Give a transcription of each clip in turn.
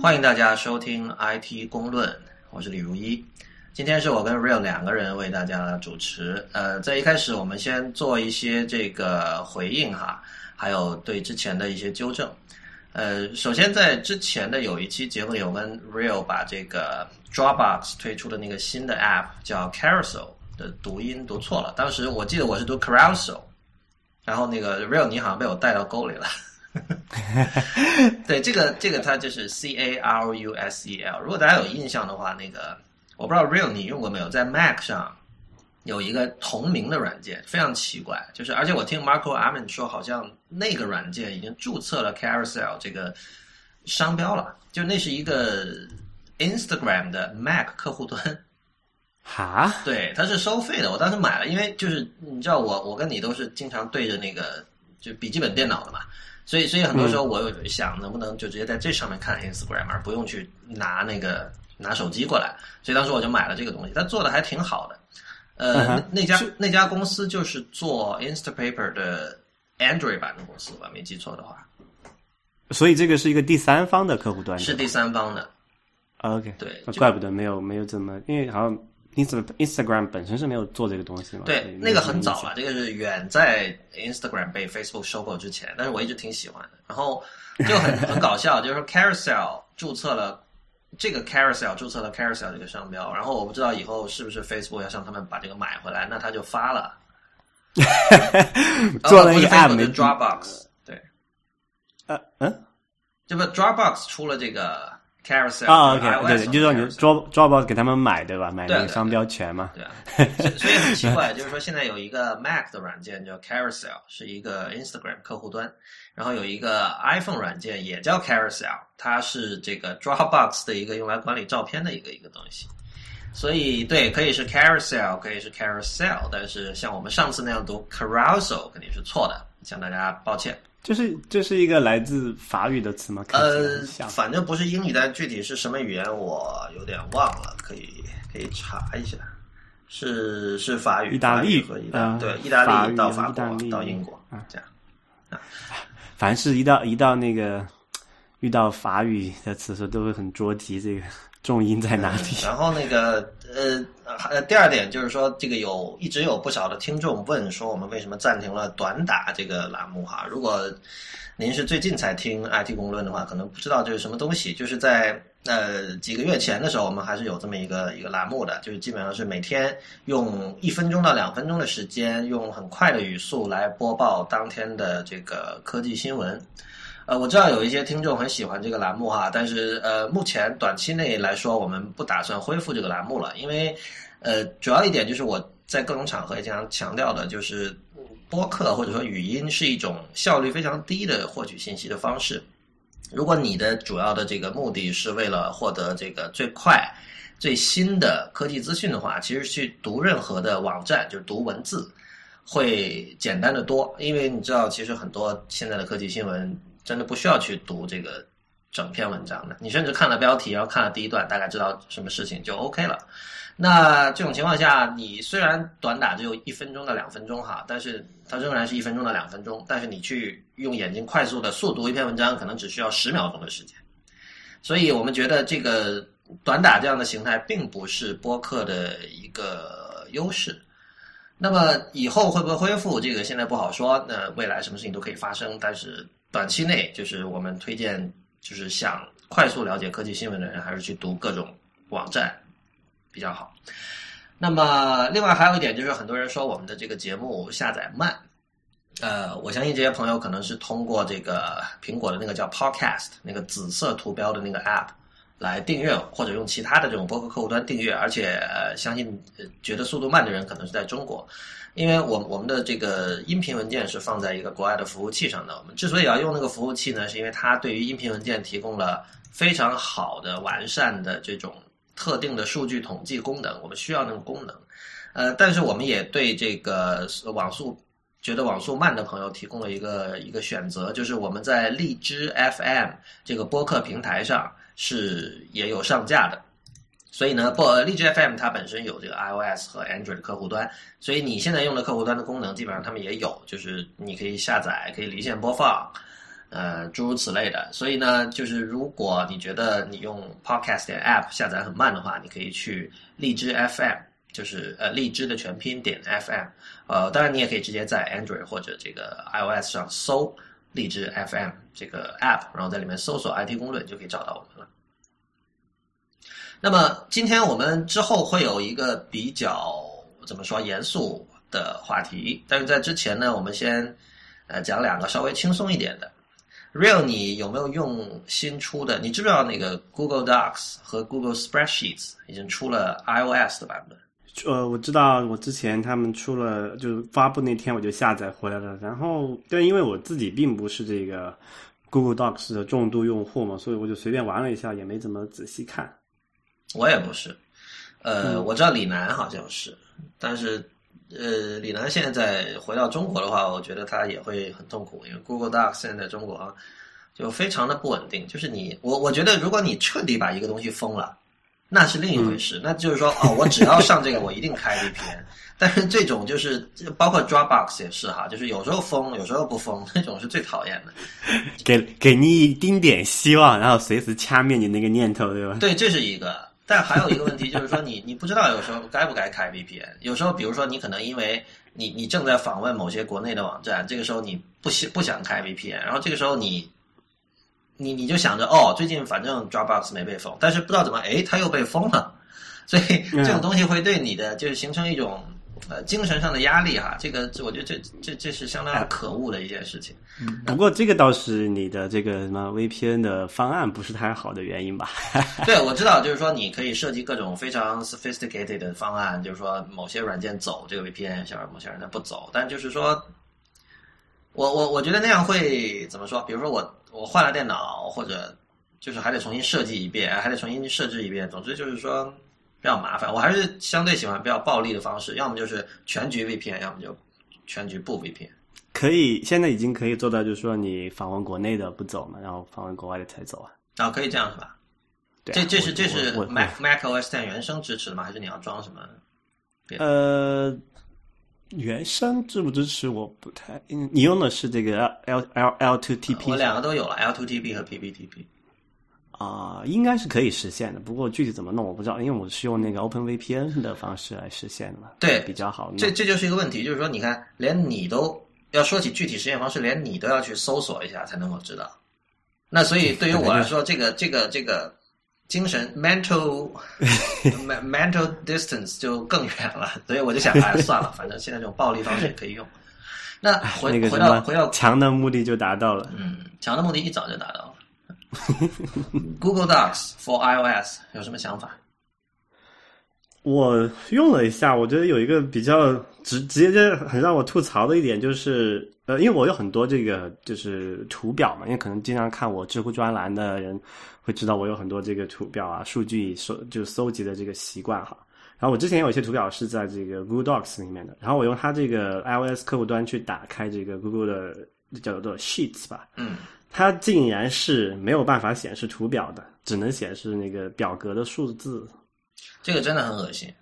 欢迎大家收听 IT 公论，我是李如一。今天是我跟 Real 两个人为大家主持。呃，在一开始我们先做一些这个回应哈，还有对之前的一些纠正。呃，首先在之前的有一期节目里，我跟 Real 把这个 Dropbox 推出的那个新的 App 叫 Carousel 的读音读错了。当时我记得我是读 Carousel，然后那个 Real 你好像被我带到沟里了。对，这个这个它就是 C A R U S E L。如果大家有印象的话，那个我不知道 Real 你用过没有，在 Mac 上有一个同名的软件，非常奇怪，就是而且我听 Marco Arman 说，好像那个软件已经注册了 Carousel 这个商标了，就那是一个 Instagram 的 Mac 客户端。哈？对，它是收费的。我当时买了，因为就是你知道我我跟你都是经常对着那个就笔记本电脑的嘛。所以，所以很多时候我有想，能不能就直接在这上面看 Instagram，而不用去拿那个拿手机过来。所以当时我就买了这个东西，它做的还挺好的。呃，那家那家公司就是做 Instapaper 的 Android 版的公司吧，没记错的话。所以这个是一个第三方的客户端，是第三方的。OK，对，怪不得没有没有怎么，因为好像。Inst Instagram 本身是没有做这个东西嘛？对，那个很早了，这个是远在 Instagram 被 Facebook 收购之前，但是我一直挺喜欢的。然后就很 很搞笑，就是说 Carousel 注册了这个 Carousel 注册了 Carousel 这个商标，然后我不知道以后是不是 Facebook 要向他们把这个买回来，那他就发了，做了一个 App 的 Dropbox，对，呃嗯，这不 Dropbox 出了这个。Carousel 啊，OK，对对，就是说你抓抓包给他们买对吧？买那个商标权嘛。对啊，所以很奇怪，就是说现在有一个 Mac 的软件叫 Carousel，是一个 Instagram 客户端，然后有一个 iPhone 软件也叫 Carousel，它是这个 Dropbox 的一个用来管理照片的一个一个东西。所以对，可以是 Carousel，可以是 Carousel，但是像我们上次那样读 Carousel 肯定是错的，向大家抱歉。就是这是一个来自法语的词吗？呃，反正不是英语，但具体是什么语言我有点忘了，可以可以查一下。是是法语，意大利和意大对意大利到法国到英国啊这样啊，凡是一到一到那个遇到法语的词时，都会很着急这个。重音在哪里？然后那个呃呃，第二点就是说，这个有一直有不少的听众问说，我们为什么暂停了短打这个栏目哈？如果您是最近才听 IT 公论的话，可能不知道这是什么东西。就是在呃几个月前的时候，我们还是有这么一个一个栏目的，就是基本上是每天用一分钟到两分钟的时间，用很快的语速来播报当天的这个科技新闻。呃，我知道有一些听众很喜欢这个栏目哈，但是呃，目前短期内来说，我们不打算恢复这个栏目了，因为呃，主要一点就是我在各种场合也经常强调的，就是播客或者说语音是一种效率非常低的获取信息的方式。如果你的主要的这个目的是为了获得这个最快、最新的科技资讯的话，其实去读任何的网站，就是读文字，会简单的多，因为你知道，其实很多现在的科技新闻。真的不需要去读这个整篇文章的，你甚至看了标题，然后看了第一段，大概知道什么事情就 OK 了。那这种情况下，你虽然短打只有一分钟到两分钟哈，但是它仍然是一分钟到两分钟。但是你去用眼睛快速的速读一篇文章，可能只需要十秒钟的时间。所以我们觉得这个短打这样的形态并不是播客的一个优势。那么以后会不会恢复？这个现在不好说。那未来什么事情都可以发生，但是。短期内，就是我们推荐，就是想快速了解科技新闻的人，还是去读各种网站比较好。那么，另外还有一点就是，很多人说我们的这个节目下载慢。呃，我相信这些朋友可能是通过这个苹果的那个叫 Podcast 那个紫色图标的那个 App 来订阅，或者用其他的这种播客客户端订阅，而且相信觉得速度慢的人可能是在中国。因为我我们的这个音频文件是放在一个国外的服务器上的，我们之所以要用那个服务器呢，是因为它对于音频文件提供了非常好的完善的这种特定的数据统计功能，我们需要那个功能。呃，但是我们也对这个网速觉得网速慢的朋友提供了一个一个选择，就是我们在荔枝 FM 这个播客平台上是也有上架的。所以呢，不，荔枝 FM 它本身有这个 iOS 和 Android 客户端，所以你现在用的客户端的功能，基本上他们也有，就是你可以下载，可以离线播放，呃，诸如此类的。所以呢，就是如果你觉得你用 Podcast 点 App 下载很慢的话，你可以去荔枝 FM，就是呃荔枝的全拼点 FM。呃，当然你也可以直接在 Android 或者这个 iOS 上搜荔枝 FM 这个 App，然后在里面搜索 IT 公论就可以找到我们了。那么今天我们之后会有一个比较怎么说严肃的话题，但是在之前呢，我们先呃讲两个稍微轻松一点的。Real，你有没有用新出的？你知不知道那个 Google Docs 和 Google Spreadsheets 已经出了 iOS 的版本？呃，我知道，我之前他们出了，就是发布那天我就下载回来了。然后，对，因为我自己并不是这个 Google Docs 的重度用户嘛，所以我就随便玩了一下，也没怎么仔细看。我也不是，呃，我知道李楠好像是，但是呃，李楠现在回到中国的话，我觉得他也会很痛苦，因为 Google Docs 现在中国就非常的不稳定。就是你，我我觉得如果你彻底把一个东西封了，那是另一回事，那就是说哦，我只要上这个，我一定开 VPN。但是这种就是包括 Dropbox 也是哈，就是有时候封，有时候不封，那种是最讨厌的。给给你一丁点希望，然后随时掐灭你那个念头，对吧？对，这是一个。但还有一个问题就是说，你你不知道有时候该不该开 VPN。有时候，比如说你可能因为你你正在访问某些国内的网站，这个时候你不想不想开 VPN，然后这个时候你你你就想着哦，最近反正 Dropbox 没被封，但是不知道怎么哎，它又被封了，所以这种东西会对你的就是形成一种。呃，精神上的压力哈，这个我觉得这这这是相当可恶的一件事情。不过这个倒是你的这个什么 VPN 的方案不是太好的原因吧？对，我知道，就是说你可以设计各种非常 sophisticated 的方案，就是说某些软件走这个 VPN，像某些软件不走。但就是说，我我我觉得那样会怎么说？比如说我我换了电脑，或者就是还得重新设计一遍，还得重新设置一遍。总之就是说。比较麻烦，我还是相对喜欢比较暴力的方式，要么就是全局 VPN，要么就全局不 VPN。可以，现在已经可以做到，就是说你访问国内的不走嘛，然后访问国外的才走啊。啊，可以这样是吧？对，这这是这是 Mac Mac OS 10原生支持的吗？还是你要装什么？呃，原生支不支持？我不太，你用的是这个 L L L two T P，我两个都有了，L two T P 和 P P T P。啊，应该是可以实现的，不过具体怎么弄我不知道，因为我是用那个 Open VPN 的方式来实现的嘛。对，比较好。这这就是一个问题，就是说，你看，连你都要说起具体实现方式，连你都要去搜索一下才能够知道。那所以对于我来说，这个这个这个精神 mental mental distance 就更远了，所以我就想，哎，算了，反正现在这种暴力方式也可以用。那回回到回到强的目的就达到了。嗯，强的目的一早就达到了。Google Docs for iOS 有什么想法？我用了一下，我觉得有一个比较直直接很让我吐槽的一点就是，呃，因为我有很多这个就是图表嘛，因为可能经常看我知乎专栏的人会知道我有很多这个图表啊、数据搜就搜集的这个习惯哈。然后我之前有一些图表是在这个 Google Docs 里面的，然后我用它这个 iOS 客户端去打开这个 Google 的叫做 Sheets 吧，嗯。它竟然是没有办法显示图表的，只能显示那个表格的数字。这个真的很恶心，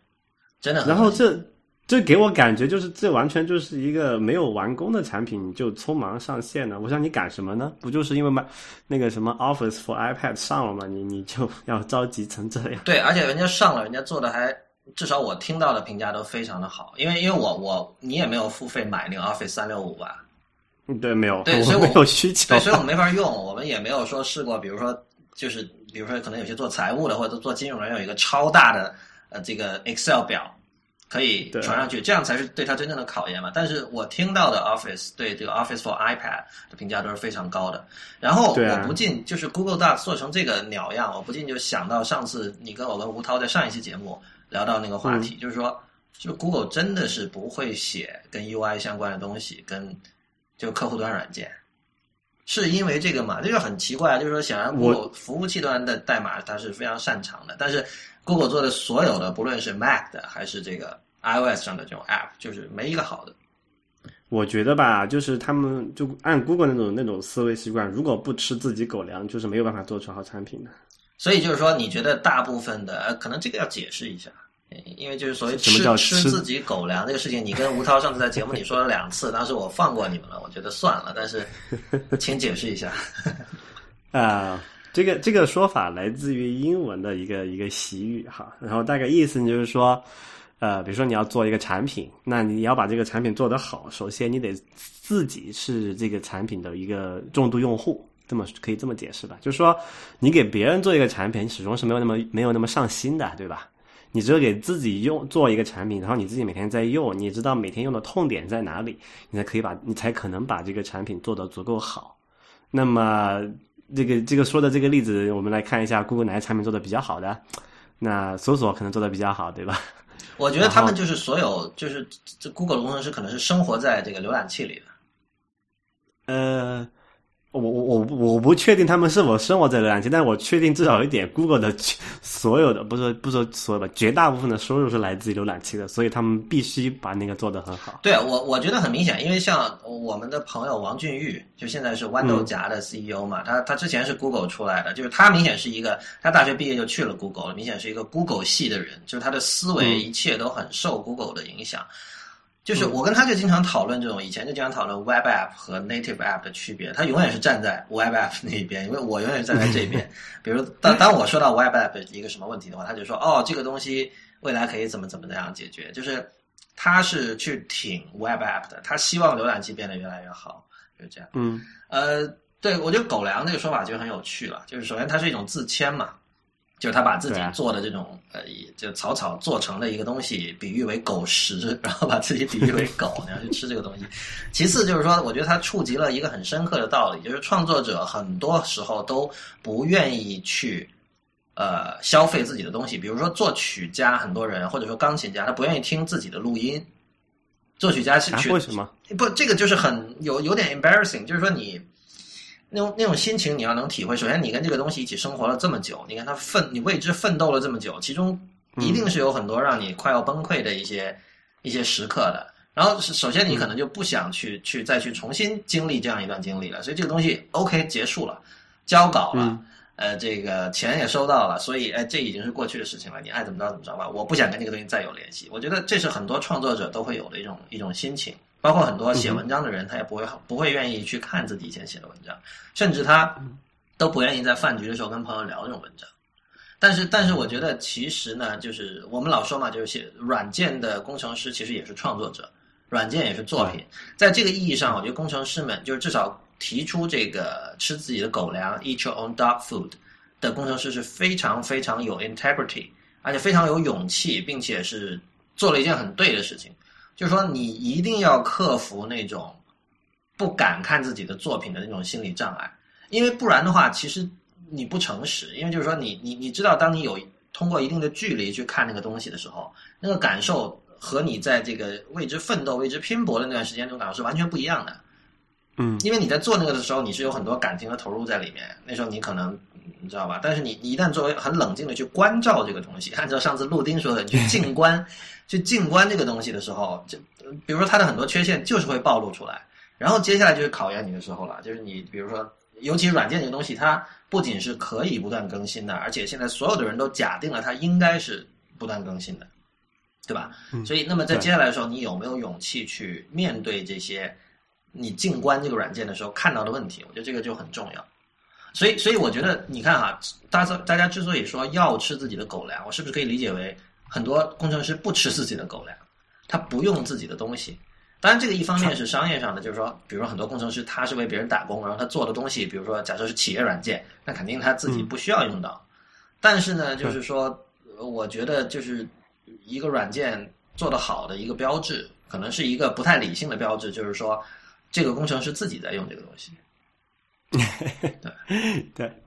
真的。然后这这给我感觉就是，这完全就是一个没有完工的产品就匆忙上线了。我想你赶什么呢？不就是因为买那个什么 Office for iPad 上了吗？你你就要着急成这样？对，而且人家上了，人家做的还至少我听到的评价都非常的好。因为因为我我你也没有付费买那个 Office 三六五吧？嗯，对，没有，对，所以我没有需求，对，所以我们没法用，我们也没有说试过，比如说，就是比如说，可能有些做财务的或者做金融的，有一个超大的呃这个 Excel 表可以传上去，这样才是对他真正的考验嘛。但是我听到的 Office 对这个 Office for iPad 的评价都是非常高的。然后我不禁就是 Google Docs 做成这个鸟样，我不禁就想到上次你跟我跟吴涛在上一期节目聊到那个话题，就是说，就 Google 真的是不会写跟 UI 相关的东西，跟就客户端软件，是因为这个嘛？这就很奇怪，就是说，显然我服务器端的代码它是非常擅长的，但是 Google 做的所有的，不论是 Mac 的还是这个 iOS 上的这种 App，就是没一个好的。我觉得吧，就是他们就按 Google 那种那种思维习惯，如果不吃自己狗粮，就是没有办法做出好产品的。所以就是说，你觉得大部分的，可能这个要解释一下，因为就是所谓什么叫吃吃自己狗粮这个事情，你跟吴涛上次在节目里说了两次，当时我放过你们了，我觉得算了，但是 请解释一下。啊、这个这个说法来自于英文的一个一个习语哈，然后大概意思就是说，呃，比如说你要做一个产品，那你要把这个产品做得好，首先你得自己是这个产品的一个重度用户，这么可以这么解释吧？就是说，你给别人做一个产品，你始终是没有那么没有那么上心的，对吧？你只有给自己用做一个产品，然后你自己每天在用，你知道每天用的痛点在哪里，你才可以把你才可能把这个产品做得足够好。那么这个这个说的这个例子，我们来看一下 Google 哪些产品做的比较好的。那搜索可能做的比较好，对吧？我觉得他们就是所有就是这 Google 的工程师可能是生活在这个浏览器里的。呃，我我我我不确定他们是否生活在浏览器，但我确定至少有一点，Google 的所有的不说不说所有吧，绝大部分的收入是来自于浏览器的，所以他们必须把那个做得很好。对啊，我我觉得很明显，因为像我们的朋友王俊玉，就现在是豌豆荚的 CEO 嘛，他他之前是 Google 出来的，就是他明显是一个，他大学毕业就去了 Google，明显是一个 Google 系的人，就是他的思维一切都很受 Google 的影响。就是我跟他就经常讨论这种，以前就经常讨论 Web App 和 Native App 的区别。他永远是站在 Web App 那一边，因为我永远是站在这边。比如当当我说到 Web App 一个什么问题的话，他就说：“哦，这个东西未来可以怎么怎么样解决。”就是他是去挺 Web App 的，他希望浏览器变得越来越好，就是这样。嗯，呃，对我觉得“狗粮”这个说法就很有趣了。就是首先它是一种自谦嘛，就是他把自己做的这种呃，就草草做成的一个东西，比喻为狗食，然后把自己比喻为 狗，然后去吃这个东西。其次就是说，我觉得他触及了一个很深刻的道理，就是创作者很多时候都不愿意去呃消费自己的东西，比如说作曲家，很多人或者说钢琴家，他不愿意听自己的录音。作曲家是啊去、为什么？不，这个就是很有有点 embarrassing，就是说你那种那种心情你要能体会。首先，你跟这个东西一起生活了这么久，你看他奋，你为之奋斗了这么久，其中一定是有很多让你快要崩溃的一些、一些时刻的。然后首先你可能就不想去、去再去重新经历这样一段经历了，所以这个东西 OK 结束了，交稿了。嗯呃，这个钱也收到了，所以哎，这已经是过去的事情了，你爱怎么着怎么着吧。我不想跟这个东西再有联系。我觉得这是很多创作者都会有的一种一种心情，包括很多写文章的人，他也不会不会愿意去看自己以前写的文章，甚至他都不愿意在饭局的时候跟朋友聊这种文章。但是，但是我觉得其实呢，就是我们老说嘛，就是写软件的工程师其实也是创作者，软件也是作品。在这个意义上，我觉得工程师们就是至少提出这个吃自己的狗粮 （eat your own dog food） 的工程师是非常非常有 integrity，而且非常有勇气，并且是做了一件很对的事情。就是说，你一定要克服那种不敢看自己的作品的那种心理障碍，因为不然的话，其实你不诚实。因为就是说你，你你知道，当你有通过一定的距离去看那个东西的时候，那个感受和你在这个为之奋斗、为之拼搏的那段时间那种感受是完全不一样的。嗯，因为你在做那个的时候，你是有很多感情的投入在里面，那时候你可能你知道吧？但是你你一旦作为很冷静的去关照这个东西，按照上次陆丁说的，你去静观，去静观这个东西的时候，就比如说它的很多缺陷就是会暴露出来，然后接下来就是考验你的时候了，就是你比如说，尤其软件这个东西，它不仅是可以不断更新的，而且现在所有的人都假定了它应该是不断更新的，对吧？所以，那么在接下来的时候，你有没有勇气去面对这些你静观这个软件的时候看到的问题？我觉得这个就很重要。所以，所以我觉得你看哈，大家大家之所以说要吃自己的狗粮，我是不是可以理解为很多工程师不吃自己的狗粮，他不用自己的东西？当然，这个一方面是商业上的，就是说，比如说很多工程师他是为别人打工，然后他做的东西，比如说假设是企业软件，那肯定他自己不需要用到。但是呢，就是说，呃我觉得就是一个软件做得好的一个标志，可能是一个不太理性的标志，就是说这个工程师自己在用这个东西。对 对，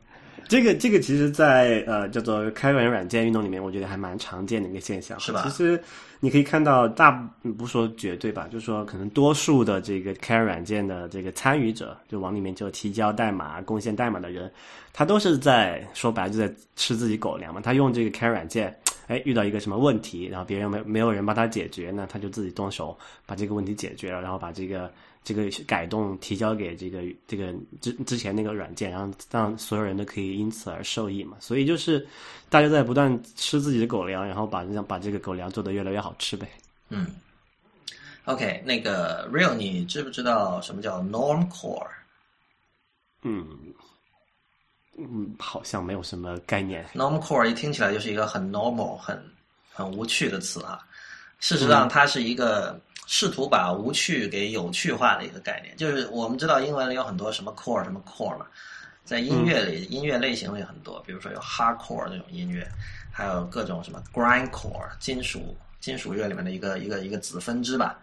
这个这个其实在，呃叫做开源软件运动里面，我觉得还蛮常见的一个现象，是吧其实你可以看到大，不说绝对吧，就是说可能多数的这个开源软件的这个参与者，就往里面就提交代码、贡献代码的人，他都是在说白了就在吃自己狗粮嘛。他用这个开源软件，哎遇到一个什么问题，然后别人没没有人帮他解决，那他就自己动手把这个问题解决了，然后把这个这个改动提交给这个这个之之前那个软件，然后让所有人都可以因此而受益嘛。所以就是大家在不断吃自己的狗粮，然后把让把这个狗粮做得越来越好吃呗。嗯，OK，那个 Real，你知不知道什么叫 Norm Core？嗯嗯，好像没有什么概念。Norm Core 一听起来就是一个很 normal、很很无趣的词啊。事实上，它是一个试图把无趣给有趣化的一个概念。就是我们知道英文里有很多什么 core 什么 core 嘛，在音乐里，音乐类型里很多，比如说有 hardcore 那种音乐，还有各种什么 grindcore 金属金属乐里面的一个一个一个子分支吧。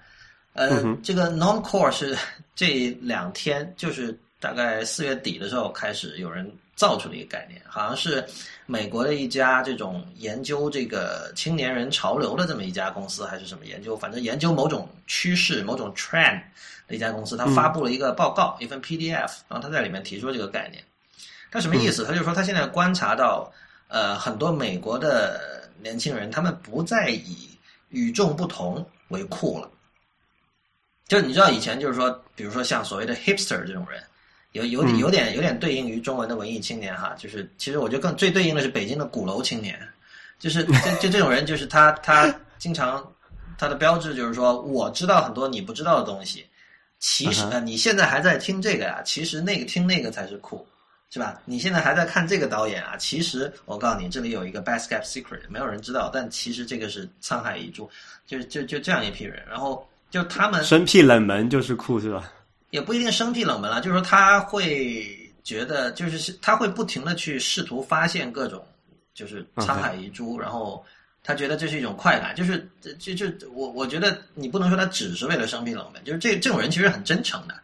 呃，这个 non-core 是这两天，就是大概四月底的时候开始有人造出了一个概念，好像是美国的一家这种研究这个青年人潮流的这么一家公司，还是什么研究，反正研究某种趋势、某种 trend 的一家公司，他发布了一个报告，一份 PDF，然后他在里面提出这个概念。他什么意思？他就说他现在观察到，呃，很多美国的年轻人，他们不再以与众不同为酷了。就你知道以前就是说，比如说像所谓的 hipster 这种人，有有点有点有点对应于中文的文艺青年哈，就是其实我觉得更最对应的是北京的鼓楼青年，就是就就这种人，就是他他经常他的标志就是说，我知道很多你不知道的东西，其实呃你现在还在听这个呀，其实那个听那个才是酷。是吧？你现在还在看这个导演啊？其实我告诉你，这里有一个 best kept secret，没有人知道，但其实这个是沧海遗珠，就就就这样一批人。然后就他们生僻冷门就是酷，是吧？也不一定生僻冷门了，就是说他会觉得，就是他会不停的去试图发现各种就是沧海遗珠，然后他觉得这是一种快感，就是就就我我觉得你不能说他只是为了生僻冷门，就是这这种人其实很真诚的。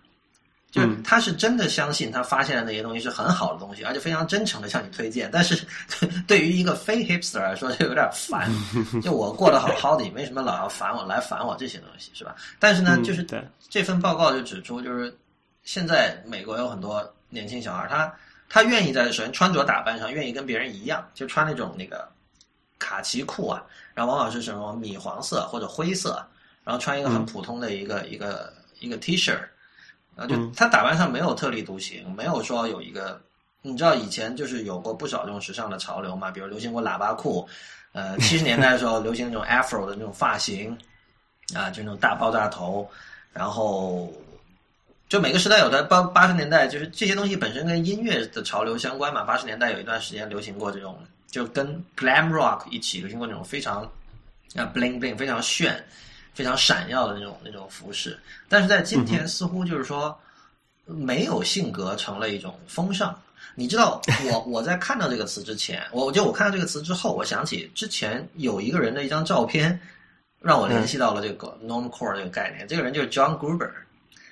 就是他是真的相信他发现的那些东西是很好的东西，而且非常真诚的向你推荐。但是对于一个非 hipster 来说，就有点烦。就我过得好好的，你为什么老要烦我，来烦我这些东西，是吧？但是呢，就是这份报告就指出，就是现在美国有很多年轻小孩，他他愿意在首先穿着打扮上愿意跟别人一样，就穿那种那个卡其裤啊，然后往往是什么米黄色或者灰色，然后穿一个很普通的一个、一个一个 T 恤。啊，就他打扮上没有特立独行，没有说有一个，你知道以前就是有过不少这种时尚的潮流嘛，比如流行过喇叭裤，呃，七十年代的时候流行那种 Afro 的那种发型，啊，就那种大爆炸头，然后就每个时代有的八八十年代就是这些东西本身跟音乐的潮流相关嘛，八十年代有一段时间流行过这种，就跟 glam rock 一起流行过那种非常啊 bling bling 非常炫。非常闪耀的那种那种服饰，但是在今天似乎就是说，没有性格成了一种风尚。你知道，我我在看到这个词之前，我就我看到这个词之后，我想起之前有一个人的一张照片，让我联系到了这个 non-core 这个概念。这个人就是 John Gruber，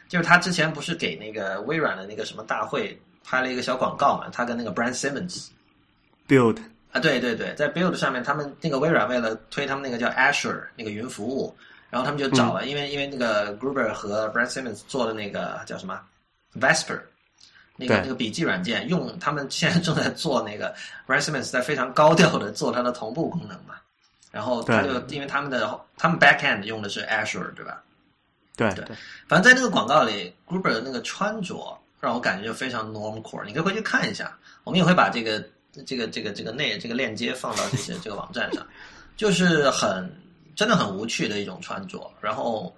就是他之前不是给那个微软的那个什么大会拍了一个小广告嘛？他跟那个 Brad Simmons build 啊，对对对，在 Build 上面，他们那个微软为了推他们那个叫 Azure 那个云服务。然后他们就找了，因为因为那个 Gruber 和 Brad Simmons 做的那个叫什么 Vesper，那个那个笔记软件，用他们现在正在做那个 Brad Simmons 在非常高调的做它的同步功能嘛。然后他就因为他们的他们 backend 用的是 Azure 对吧？对对，反正在那个广告里，Gruber 的那个穿着让我感觉就非常 normcore，你可以回去看一下，我们也会把这个这个这个这个内这个链接放到这些这个网站上，就是很。真的很无趣的一种穿着，然后，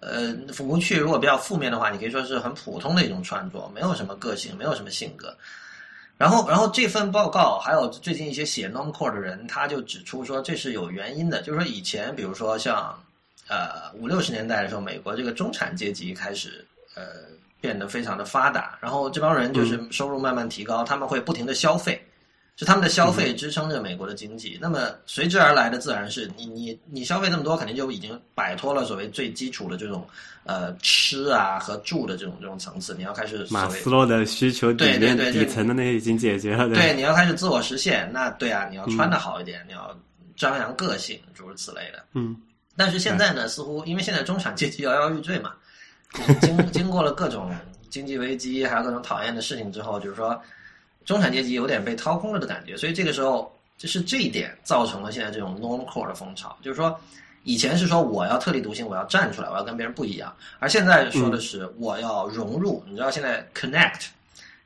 呃，无趣如果比较负面的话，你可以说是很普通的一种穿着，没有什么个性，没有什么性格。然后，然后这份报告还有最近一些写 non-core 的人，他就指出说这是有原因的，就是说以前比如说像呃五六十年代的时候，美国这个中产阶级开始呃变得非常的发达，然后这帮人就是收入慢慢提高，他们会不停的消费。是他们的消费支撑着美国的经济，那么随之而来的自然是你你你消费这么多，肯定就已经摆脱了所谓最基础的这种呃吃啊和住的这种这种层次，你要开始马斯洛的需求对对对底层的那些已经解决了，对，你要开始自我实现，那对啊，你要穿的好一点，你要张扬个性，诸如此类的。嗯，但是现在呢，似乎因为现在中产阶级摇摇欲坠嘛，经经过了各种经济危机，还有各种讨厌的事情之后，就是说。中产阶级有点被掏空了的感觉，所以这个时候，就是这一点造成了现在这种 normcore 的风潮。就是说，以前是说我要特立独行，我要站出来，我要跟别人不一样，而现在说的是我要融入。你知道现在 connect，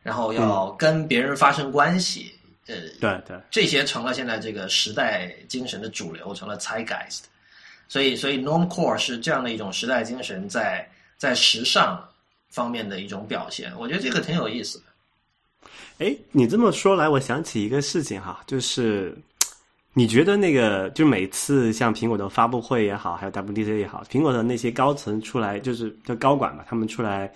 然后要跟别人发生关系，呃，对对，这些成了现在这个时代精神的主流，成了 zeitgeist。所以，所以 normcore 是这样的一种时代精神在在时尚方面的一种表现。我觉得这个挺有意思的。哎，你这么说来，我想起一个事情哈，就是你觉得那个，就每次像苹果的发布会也好，还有 WDC 也好，苹果的那些高层出来，就是叫高管吧，他们出来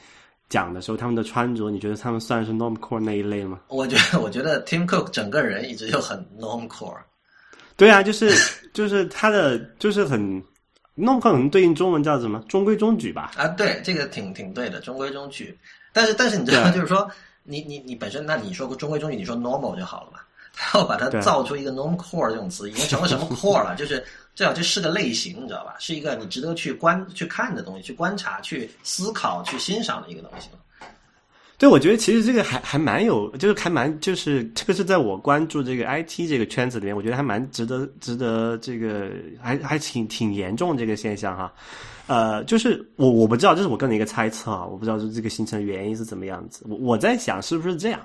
讲的时候，他们的穿着，你觉得他们算是 normcore 那一类吗？我觉得，我觉得 Tim Cook 整个人一直就很 normcore。对啊，就是就是他的就是很 normcore，可能对应中文叫什么？中规中矩吧？啊，对，这个挺挺对的，中规中矩。但是但是你知道，就是说。你你你本身，那你说过中规中矩，你说 normal 就好了嘛？他要把它造出一个 norm core 这种词，已经成了什么 core 了？就是最好，这是个类型，你知道吧？是一个你值得去观去看的东西，去观察、去思考、去欣赏的一个东西。对，我觉得其实这个还还蛮有，就是还蛮就是特别是在我关注这个 IT 这个圈子里面，我觉得还蛮值得值得这个还还挺挺严重这个现象哈。呃，就是我我不知道，这是我个人一个猜测啊，我不知道是这个形成原因是怎么样子。我我在想是不是这样，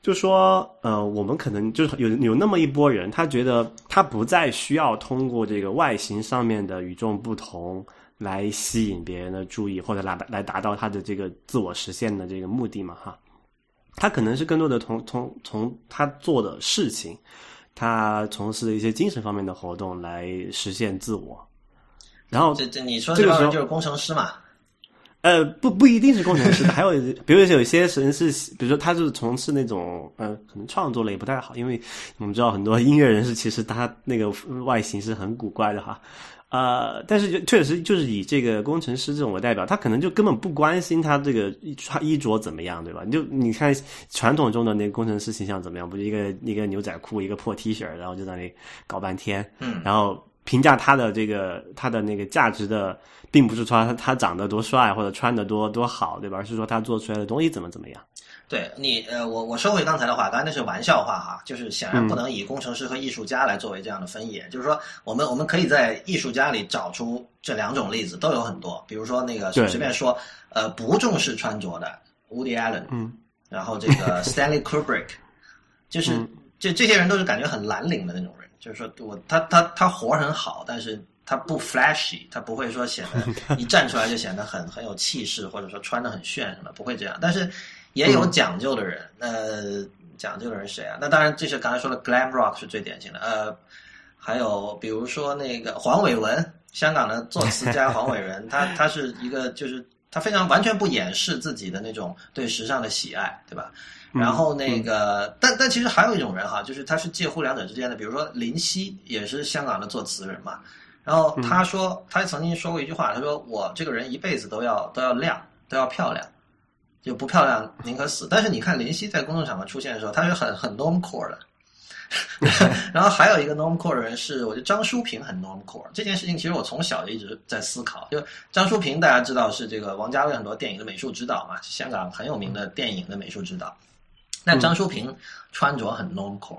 就说呃，我们可能就是有有那么一波人，他觉得他不再需要通过这个外形上面的与众不同来吸引别人的注意，或者来来达到他的这个自我实现的这个目的嘛哈。他可能是更多的从从从他做的事情，他从事的一些精神方面的活动来实现自我。然后这这你说这个人就是工程师嘛？呃，不不一定是工程师，还有比如说有些人是，比如说他是从事那种呃，可能创作类不太好，因为我们知道很多音乐人士其实他那个外形是很古怪的哈。呃，但是就确实就是以这个工程师这种为代表，他可能就根本不关心他这个穿衣着怎么样，对吧？你就你看传统中的那个工程师形象怎么样？不就一个一个牛仔裤，一个破 T 恤，然后就在那里搞半天，嗯，然后。评价他的这个他的那个价值的，并不是说他他长得多帅或者穿的多多好，对吧？而是说他做出来的东西怎么怎么样。对你呃，我我收回刚才的话，当然那是玩笑话哈，就是显然不能以工程师和艺术家来作为这样的分野。就是说，我们我们可以在艺术家里找出这两种例子，都有很多。比如说那个随便说，呃，不重视穿着的 Woody Allen，嗯，然后这个 Stanley Kubrick，就是这这些人都是感觉很蓝领的那种人。就是说我他他他活很好，但是他不 flashy，他不会说显得 一站出来就显得很很有气势，或者说穿的很炫什么，不会这样。但是也有讲究的人，呃，讲究的人谁啊？那当然这是刚才说的 glam rock 是最典型的，呃，还有比如说那个黄伟文，香港的作词家黄伟文，他他是一个就是他非常完全不掩饰自己的那种对时尚的喜爱，对吧？然后那个，但但其实还有一种人哈，就是他是介乎两者之间的，比如说林夕也是香港的作词人嘛。然后他说，他曾经说过一句话，他说我这个人一辈子都要都要亮，都要漂亮，就不漂亮宁可死。但是你看林夕在公众场合出现的时候，他是很很 normcore 的。然后还有一个 normcore 的人是，我觉得张淑平很 normcore。这件事情其实我从小就一直在思考。就张淑平大家知道是这个王家卫很多电影的美术指导嘛，香港很有名的电影的美术指导。那张淑平穿着很 normcore，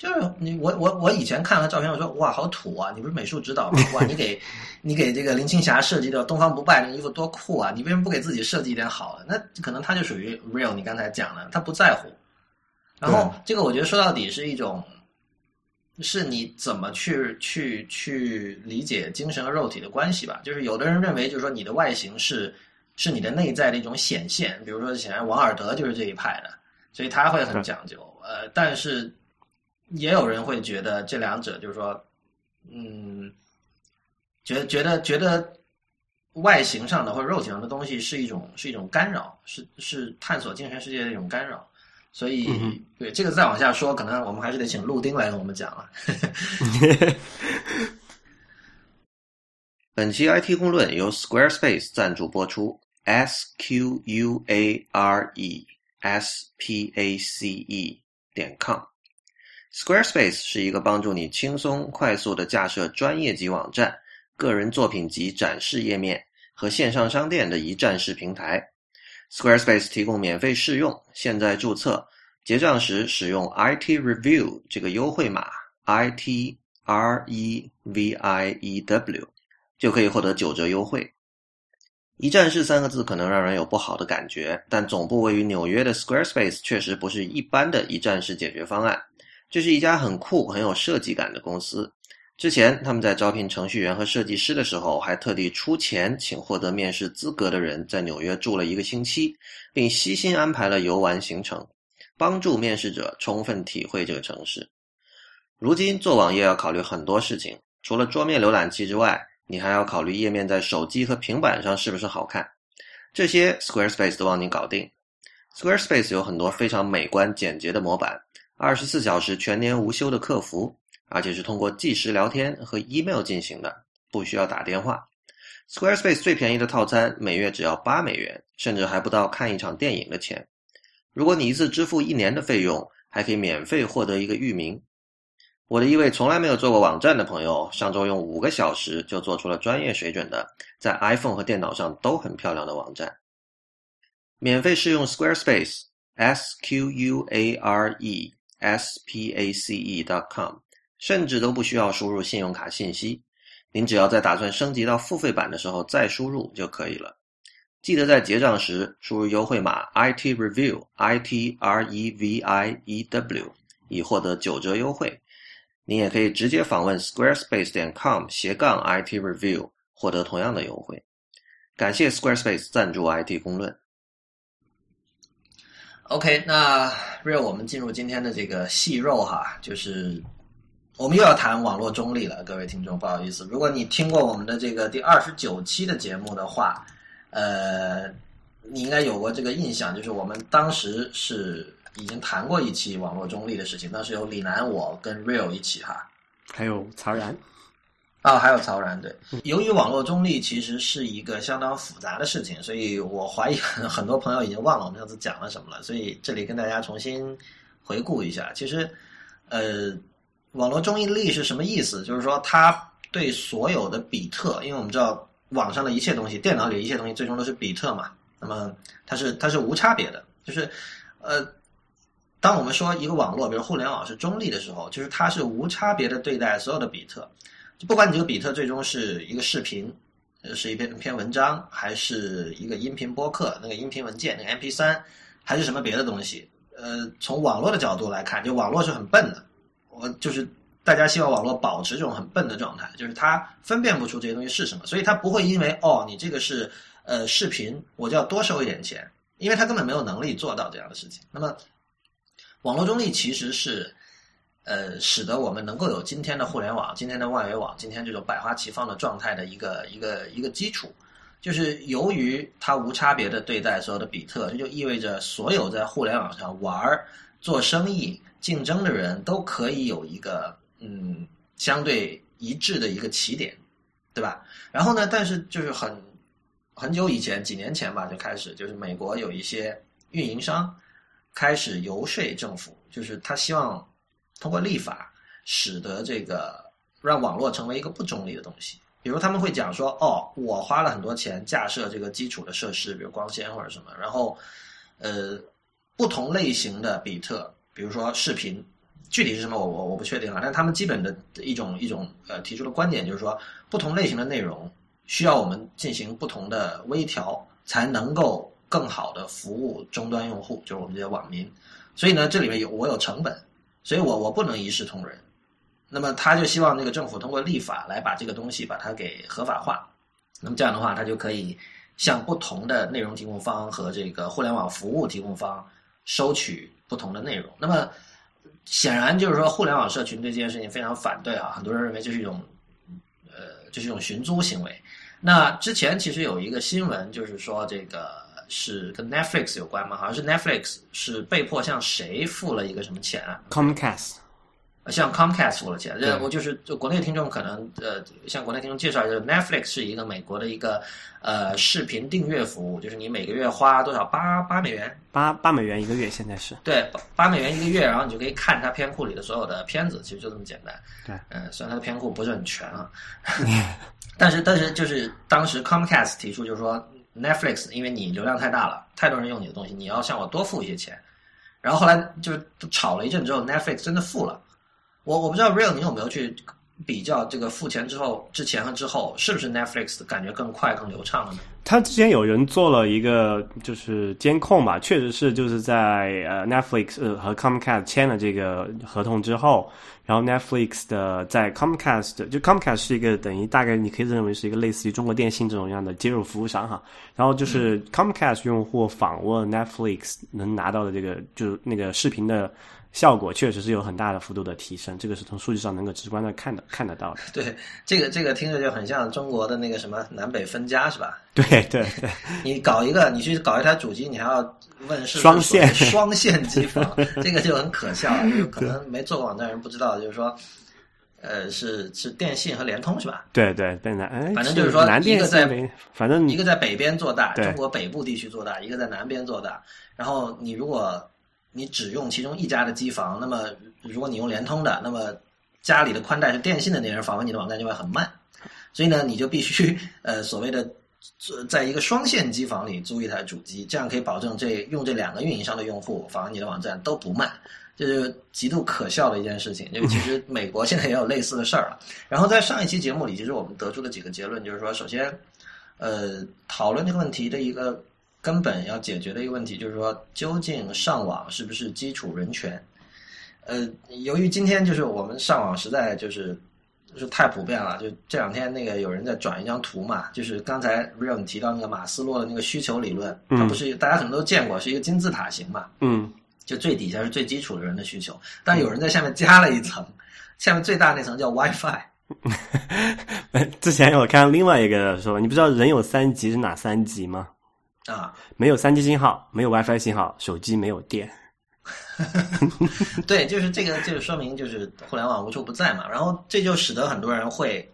就是你我我我以前看了照片，我说哇好土啊！你不是美术指导吗？哇，你给 你给这个林青霞设计的东方不败那衣服多酷啊！你为什么不给自己设计一点好的？那可能他就属于 real，你刚才讲的，他不在乎。然后这个我觉得说到底是一种，是你怎么去去去理解精神和肉体的关系吧？就是有的人认为，就是说你的外形是是你的内在的一种显现，比如说显然王尔德就是这一派的。所以他会很讲究，呃，但是也有人会觉得这两者就是说，嗯，觉觉得觉得外形上的或者肉体上的东西是一种是一种干扰，是是探索精神世界的一种干扰。所以，对这个再往下说，可能我们还是得请陆丁来跟我们讲了。本期 IT 公论由 Squarespace 赞助播出，S Q U A R E。s p a c e 点 Squarespace 是一个帮助你轻松快速的架设专业级网站、个人作品集展示页面和线上商店的一站式平台。Squarespace 提供免费试用，现在注册结账时使用 IT Review 这个优惠码 i t r e v i e w，就可以获得九折优惠。一站式三个字可能让人有不好的感觉，但总部位于纽约的 Squarespace 确实不是一般的一站式解决方案。这是一家很酷、很有设计感的公司。之前他们在招聘程序员和设计师的时候，还特地出钱请获得面试资格的人在纽约住了一个星期，并悉心安排了游玩行程，帮助面试者充分体会这个城市。如今做网页要考虑很多事情，除了桌面浏览器之外。你还要考虑页面在手机和平板上是不是好看，这些 Squarespace 都帮你搞定。Squarespace 有很多非常美观简洁的模板，二十四小时全年无休的客服，而且是通过即时聊天和 email 进行的，不需要打电话。Squarespace 最便宜的套餐每月只要八美元，甚至还不到看一场电影的钱。如果你一次支付一年的费用，还可以免费获得一个域名。我的一位从来没有做过网站的朋友，上周用五个小时就做出了专业水准的，在 iPhone 和电脑上都很漂亮的网站。免费试用 Squarespace，s q u a r e space.com，甚至都不需要输入信用卡信息，您只要在打算升级到付费版的时候再输入就可以了。记得在结账时输入优惠码 IT Review I T R E V I E W，以获得九折优惠。你也可以直接访问 squarespace 点 com 斜杠 IT review 获得同样的优惠。感谢 Squarespace 赞助 IT 公论。OK，那 Real，我们进入今天的这个细肉哈，就是我们又要谈网络中立了，各位听众，不好意思，如果你听过我们的这个第二十九期的节目的话，呃，你应该有过这个印象，就是我们当时是。已经谈过一期网络中立的事情，当时有李楠、我跟 Real 一起哈，还有曹然，啊，还有曹然。对，由于网络中立其实是一个相当复杂的事情，所以我怀疑 很多朋友已经忘了我们上次讲了什么了。所以这里跟大家重新回顾一下。其实，呃，网络中立是什么意思？就是说，它对所有的比特，因为我们知道网上的一切东西，电脑里一切东西最终都是比特嘛。那么它是它是无差别的，就是呃。当我们说一个网络，比如互联网是中立的时候，就是它是无差别的对待所有的比特，就不管你这个比特最终是一个视频，呃，是一篇篇文章，还是一个音频播客，那个音频文件，那个 MP 三，还是什么别的东西，呃，从网络的角度来看，就网络是很笨的，我就是大家希望网络保持这种很笨的状态，就是它分辨不出这些东西是什么，所以它不会因为哦，你这个是呃视频，我就要多收一点钱，因为它根本没有能力做到这样的事情。那么。网络中立其实是，呃，使得我们能够有今天的互联网、今天的万维网、今天这种百花齐放的状态的一个一个一个基础。就是由于它无差别的对待所有的比特，这就意味着所有在互联网上玩、做生意、竞争的人都可以有一个嗯相对一致的一个起点，对吧？然后呢，但是就是很很久以前，几年前吧，就开始就是美国有一些运营商。开始游说政府，就是他希望通过立法，使得这个让网络成为一个不中立的东西。比如他们会讲说：“哦，我花了很多钱架设这个基础的设施，比如光纤或者什么，然后呃，不同类型的比特，比如说视频，具体是什么我我我不确定啊。但他们基本的一种一种呃提出的观点就是说，不同类型的内容需要我们进行不同的微调，才能够。”更好的服务终端用户，就是我们这些网民。所以呢，这里面有我有成本，所以我我不能一视同仁。那么他就希望那个政府通过立法来把这个东西把它给合法化。那么这样的话，他就可以向不同的内容提供方和这个互联网服务提供方收取不同的内容。那么显然就是说，互联网社群对这件事情非常反对啊，很多人认为这是一种呃，这是一种寻租行为。那之前其实有一个新闻，就是说这个。是跟 Netflix 有关吗？好像是 Netflix 是被迫向谁付了一个什么钱啊？Comcast，向 Comcast 付了钱。这我就是就国内听众可能呃，向国内听众介绍一下，Netflix 是一个美国的一个呃视频订阅服务，就是你每个月花多少八八美元，八八美元一个月，现在是对八八美元一个月，然后你就可以看它片库里的所有的片子，其实就这么简单。对，嗯，虽然它的片库不是很全啊，但是但是就是当时 Comcast 提出就是说。Netflix，因为你流量太大了，太多人用你的东西，你要向我多付一些钱。然后后来就吵了一阵之后，Netflix 真的付了。我我不知道 Real 你有没有去比较这个付钱之后之前和之后，是不是 Netflix 感觉更快更流畅了呢？他之前有人做了一个就是监控吧，确实是就是在呃 Netflix 呃和 Comcast 签了这个合同之后，然后 Netflix 的在 Comcast 就 Comcast 是一个等于大概你可以认为是一个类似于中国电信这种样的接入服务商哈，然后就是 Comcast 用户访问 Netflix 能拿到的这个就是那个视频的。效果确实是有很大的幅度的提升，这个是从数据上能够直观的看的看得到的。对，这个这个听着就很像中国的那个什么南北分家是吧？对对对，你搞一个，你去搞一台主机，你还要问是双线双线机房，这个就很可笑，就可能没做过网站人不知道，就是说，呃，是是电信和联通是吧？对对，对南，反正就是说一个在反正一个在北边做大，中国北部地区做大，一个在南边做大，然后你如果。你只用其中一家的机房，那么如果你用联通的，那么家里的宽带是电信的那人访问你的网站就会很慢，所以呢，你就必须呃所谓的在一个双线机房里租一台主机，这样可以保证这用这两个运营商的用户访问你的网站都不慢，这是极度可笑的一件事情。因为其实美国现在也有类似的事儿了。然后在上一期节目里，其实我们得出的几个结论就是说，首先，呃，讨论这个问题的一个。根本要解决的一个问题就是说，究竟上网是不是基础人权？呃，由于今天就是我们上网实在就是就是太普遍了，就这两天那个有人在转一张图嘛，就是刚才 Real 你提到那个马斯洛的那个需求理论，它不是大家可能都见过，是一个金字塔形嘛，嗯，就最底下是最基础的人的需求，但有人在下面加了一层，下面最大那层叫 WiFi。之前我看另外一个说，你不知道人有三级是哪三级吗？啊，没有三 G 信号，没有 WiFi 信号，手机没有电。对，就是这个，就是说明就是互联网无处不在嘛。然后这就使得很多人会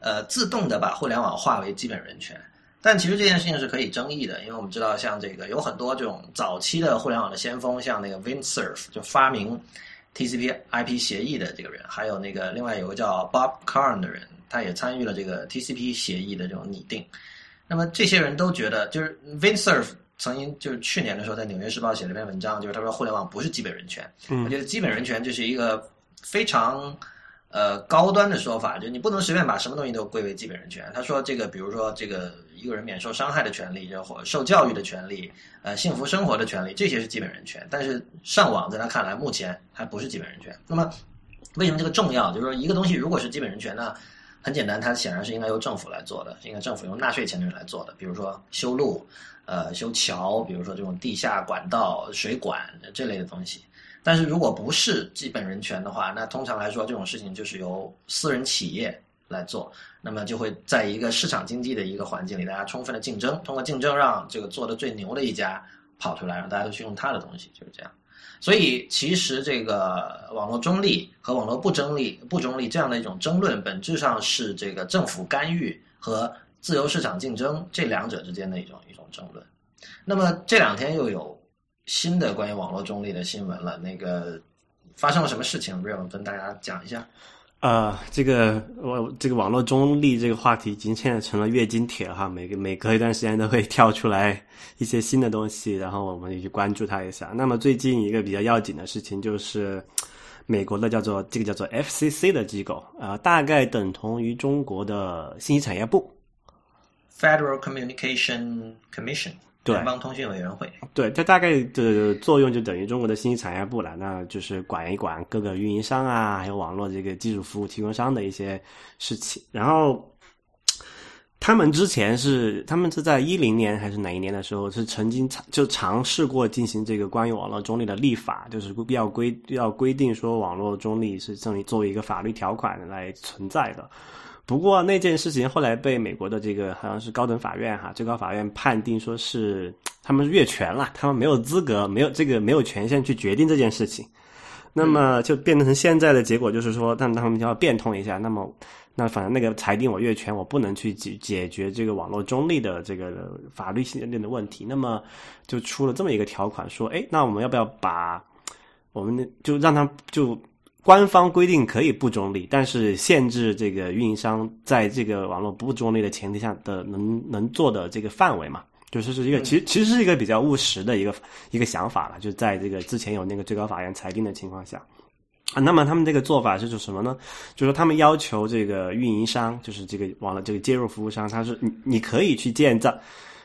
呃自动的把互联网化为基本人权。但其实这件事情是可以争议的，因为我们知道，像这个有很多这种早期的互联网的先锋，像那个 Windsurf 就发明 TCP/IP 协议的这个人，还有那个另外有个叫 Bob Kahn 的人，他也参与了这个 TCP 协议的这种拟定。那么这些人都觉得，就是 Vinsurf 曾经就是去年的时候在《纽约时报》写了一篇文章，就是他说互联网不是基本人权。我觉得基本人权就是一个非常呃高端的说法，就你不能随便把什么东西都归为基本人权。他说这个，比如说这个一个人免受伤害的权利，或受教育的权利，呃幸福生活的权利，这些是基本人权。但是上网在他看来目前还不是基本人权。那么为什么这个重要？就是说一个东西如果是基本人权呢？很简单，它显然是应该由政府来做的，应该政府用纳税钱的人来做的。比如说修路、呃修桥，比如说这种地下管道、水管这类的东西。但是如果不是基本人权的话，那通常来说这种事情就是由私人企业来做，那么就会在一个市场经济的一个环境里，大家充分的竞争，通过竞争让这个做的最牛的一家跑出来，让大家都去用他的东西，就是这样。所以，其实这个网络中立和网络不中立、不中立这样的一种争论，本质上是这个政府干预和自由市场竞争这两者之间的一种一种争论。那么这两天又有新的关于网络中立的新闻了，那个发生了什么事情？Real 跟大家讲一下。啊，这个我这个网络中立这个话题已经现在成了月经帖了哈，每个每隔一段时间都会跳出来一些新的东西，然后我们也去关注它一下。那么最近一个比较要紧的事情就是，美国的叫做这个叫做 FCC 的机构啊，大概等同于中国的信息产业部，Federal Communication Commission。联邦通讯委员会，对它大概的作用就等于中国的信息产业部了，那就是管一管各个运营商啊，还有网络这个技术服务提供商的一些事情。然后，他们之前是他们是在一零年还是哪一年的时候，是曾经尝就尝试过进行这个关于网络中立的立法，就是要规要规定说网络中立是作为一个法律条款来存在的。不过那件事情后来被美国的这个好像是高等法院哈，最高法院判定说是他们越权了，他们没有资格，没有这个没有权限去决定这件事情。那么就变成现在的结果就是说，但他们就要变通一下。那么那反正那个裁定我越权，我不能去解解决这个网络中立的这个法律性的问题。那么就出了这么一个条款，说哎，那我们要不要把我们就让他就。官方规定可以不中立，但是限制这个运营商在这个网络不中立的前提下的能能做的这个范围嘛，就是是一个其实其实是一个比较务实的一个一个想法了，就在这个之前有那个最高法院裁定的情况下，啊，那么他们这个做法是指什么呢？就是说他们要求这个运营商，就是这个网络这个接入服务商，他是你你可以去建造。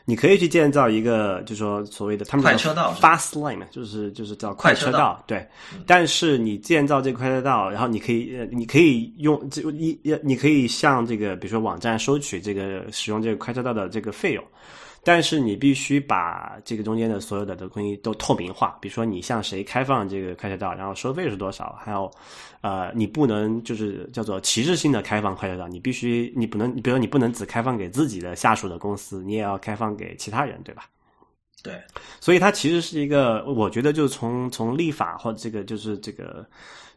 你可以去建造一个，就是说所谓的他们快车道，fast lane，就是就是叫快车道，对。但是你建造这个快车道，然后你可以，你可以用这一，你可以向这个比如说网站收取这个使用这个快车道的这个费用。但是你必须把这个中间的所有的的东西都透明化，比如说你向谁开放这个快车道，然后收费是多少，还有，呃，你不能就是叫做歧视性的开放快车道，你必须你不能，比如说你不能只开放给自己的下属的公司，你也要开放给其他人，对吧？对，所以它其实是一个，我觉得就是从从立法或这个就是这个。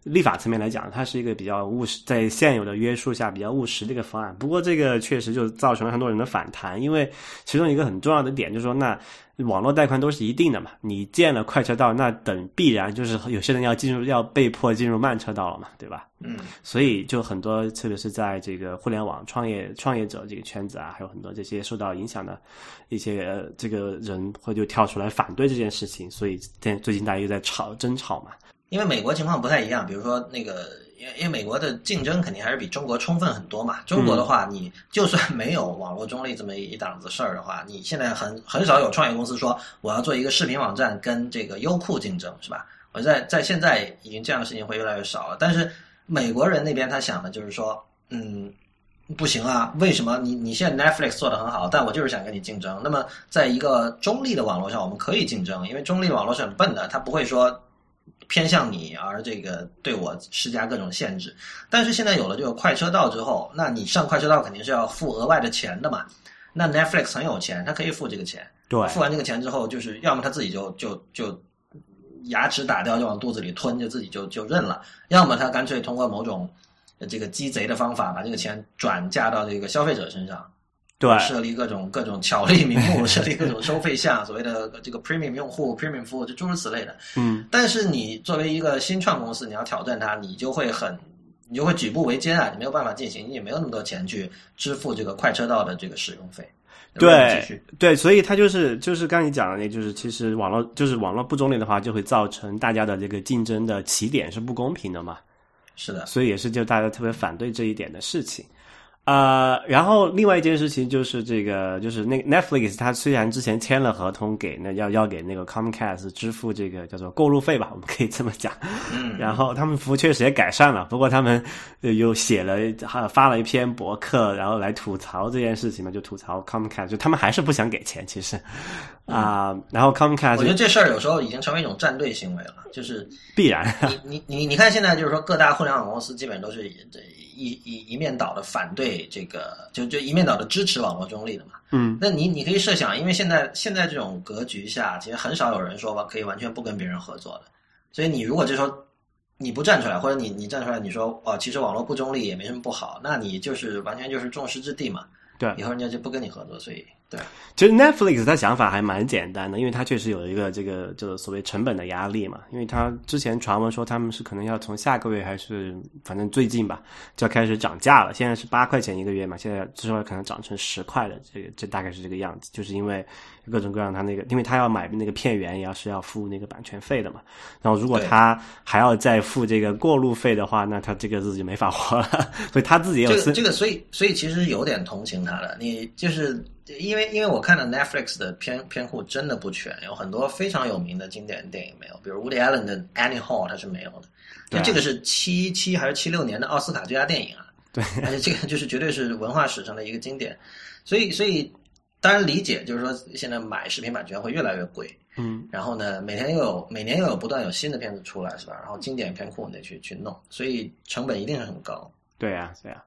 立法层面来讲，它是一个比较务实，在现有的约束下比较务实的一个方案。不过，这个确实就造成了很多人的反弹，因为其中一个很重要的点就是说，那网络带宽都是一定的嘛，你建了快车道，那等必然就是有些人要进入，要被迫进入慢车道了嘛，对吧？嗯，所以就很多，特别是在这个互联网创业创业者这个圈子啊，还有很多这些受到影响的一些这个人，会就跳出来反对这件事情。所以，最最近大家又在吵争吵嘛。因为美国情况不太一样，比如说那个，因为因为美国的竞争肯定还是比中国充分很多嘛。中国的话，你就算 没有网络中立这么一档子事儿的话，你现在很很少有创业公司说我要做一个视频网站跟这个优酷竞争，是吧？我在在现在已经这样的事情会越来越少了。但是美国人那边他想的就是说，嗯，不行啊，为什么你你现在 Netflix 做的很好，但我就是想跟你竞争。那么在一个中立的网络上，我们可以竞争，因为中立网络是很笨的，它不会说。偏向你而这个对我施加各种限制，但是现在有了这个快车道之后，那你上快车道肯定是要付额外的钱的嘛？那 Netflix 很有钱，他可以付这个钱。对，付完这个钱之后，就是要么他自己就就就牙齿打掉就往肚子里吞，就自己就就认了；要么他干脆通过某种这个鸡贼的方法，把这个钱转嫁到这个消费者身上。对，设立各种各种巧立名目，设立各种收费项，所谓的这个 premium 用户、premium 服务，就诸如此类的。嗯，但是你作为一个新创公司，你要挑战它，你就会很，你就会举步维艰啊，你没有办法进行，你也没有那么多钱去支付这个快车道的这个使用费。对，对，所以它就是就是刚你讲的那，就是其实网络就是网络不中立的话，就会造成大家的这个竞争的起点是不公平的嘛。是的，所以也是就大家特别反对这一点的事情。呃，然后另外一件事情就是这个，就是那 Netflix，它虽然之前签了合同，给那要要给那个 Comcast 支付这个叫做过路费吧，我们可以这么讲。嗯。然后他们服务确实也改善了，不过他们又写了还发了一篇博客，然后来吐槽这件事情嘛，就吐槽 Comcast，就他们还是不想给钱，其实啊。然后 Comcast，我觉得这事儿有时候已经成为一种战队行为了，就是必然。你你你你看，现在就是说各大互联网公司基本都是这。一一一面倒的反对这个，就就一面倒的支持网络中立的嘛。嗯，那你你可以设想，因为现在现在这种格局下，其实很少有人说吧，可以完全不跟别人合作的。所以你如果这时候你不站出来，或者你你站出来，你说哦，其实网络不中立也没什么不好，那你就是完全就是众矢之的嘛。对，以后人家就不跟你合作，所以对。其实 Netflix 他想法还蛮简单的，因为他确实有一个这个就是所谓成本的压力嘛。因为他之前传闻说他们是可能要从下个月还是反正最近吧就要开始涨价了，现在是八块钱一个月嘛，现在之后可能涨成十块的，这个这大概是这个样子，就是因为。各种各样，他那个，因为他要买那个片源，也要是要付那个版权费的嘛。然后，如果他还要再付这个过路费的话，那他这个日子就没法活了。所以他自己也有这个，这个，所以，所以其实有点同情他了。你就是因为，因为我看到 Netflix 的片片库真的不全，有很多非常有名的经典电影没有，比如 Woody Allen 的 Annie Hall 它是没有的。那这个是七七还是七六年的奥斯卡最佳电影啊？对，而且这个就是绝对是文化史上的一个经典。所以，所以。当然理解，就是说现在买视频版权会越来越贵，嗯，然后呢，每天又有每年又有不断有新的片子出来，是吧？然后经典片库你得去去弄，所以成本一定是很高。对呀，对呀，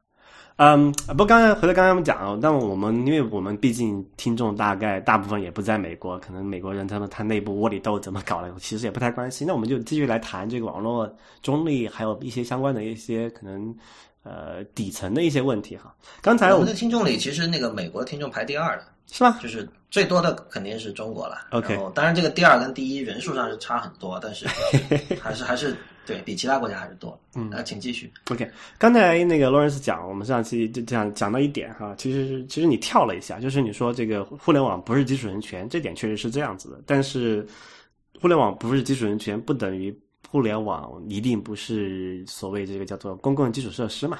嗯，不，刚才回到刚才我们讲，但我们因为我们毕竟听众大概大部分也不在美国，可能美国人他们他内部窝里斗怎么搞的，其实也不太关心。那我们就继续来谈这个网络中立，还有一些相关的一些可能呃底层的一些问题哈。刚才我们的听众里，其实那个美国听众排第二的。是吧？就是最多的肯定是中国了。OK，当然这个第二跟第一人数上是差很多，但是 还是还是对比其他国家还是多。嗯，那请继续。OK，刚才那个 Lawrence 讲，我们上期就这样讲到一点哈，其实其实你跳了一下，就是你说这个互联网不是基础人权，这点确实是这样子的。但是互联网不是基础人权，不等于互联网一定不是所谓这个叫做公共基础设施嘛？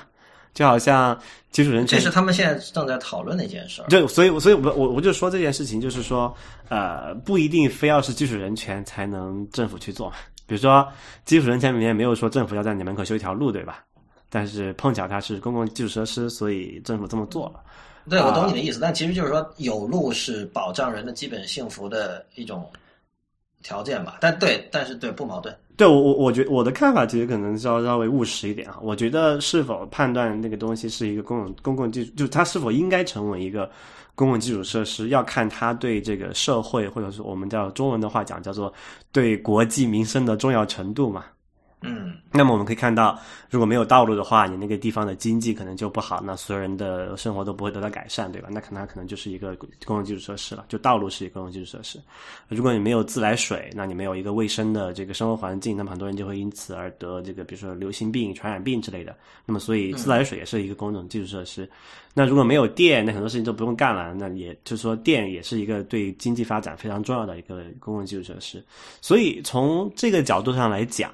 就好像基础人权，这是他们现在正在讨论的一件事儿。就所以，所以我我我就说这件事情，就是说，呃，不一定非要是基础人权才能政府去做。比如说，基础人权里面没有说政府要在你门口修一条路，对吧？但是碰巧它是公共基础设施，所以政府这么做了。对，我懂你的意思，但其实就是说，有路是保障人的基本幸福的一种条件吧？但对，但是对不矛盾。对我我我觉我的看法其实可能稍稍微务实一点啊。我觉得是否判断那个东西是一个公共公共基础，就是它是否应该成为一个公共基础设施，要看它对这个社会或者是我们叫中文的话讲叫做对国计民生的重要程度嘛。嗯，那么我们可以看到，如果没有道路的话，你那个地方的经济可能就不好，那所有人的生活都不会得到改善，对吧？那可能它可能就是一个公共基础设施了，就道路是一个公共基础设施。如果你没有自来水，那你没有一个卫生的这个生活环境，那么很多人就会因此而得这个，比如说流行病、传染病之类的。那么，所以自来水也是一个公共基础设施。那如果没有电，那很多事情都不用干了。那也就是说，电也是一个对经济发展非常重要的一个公共基础设施。所以从这个角度上来讲。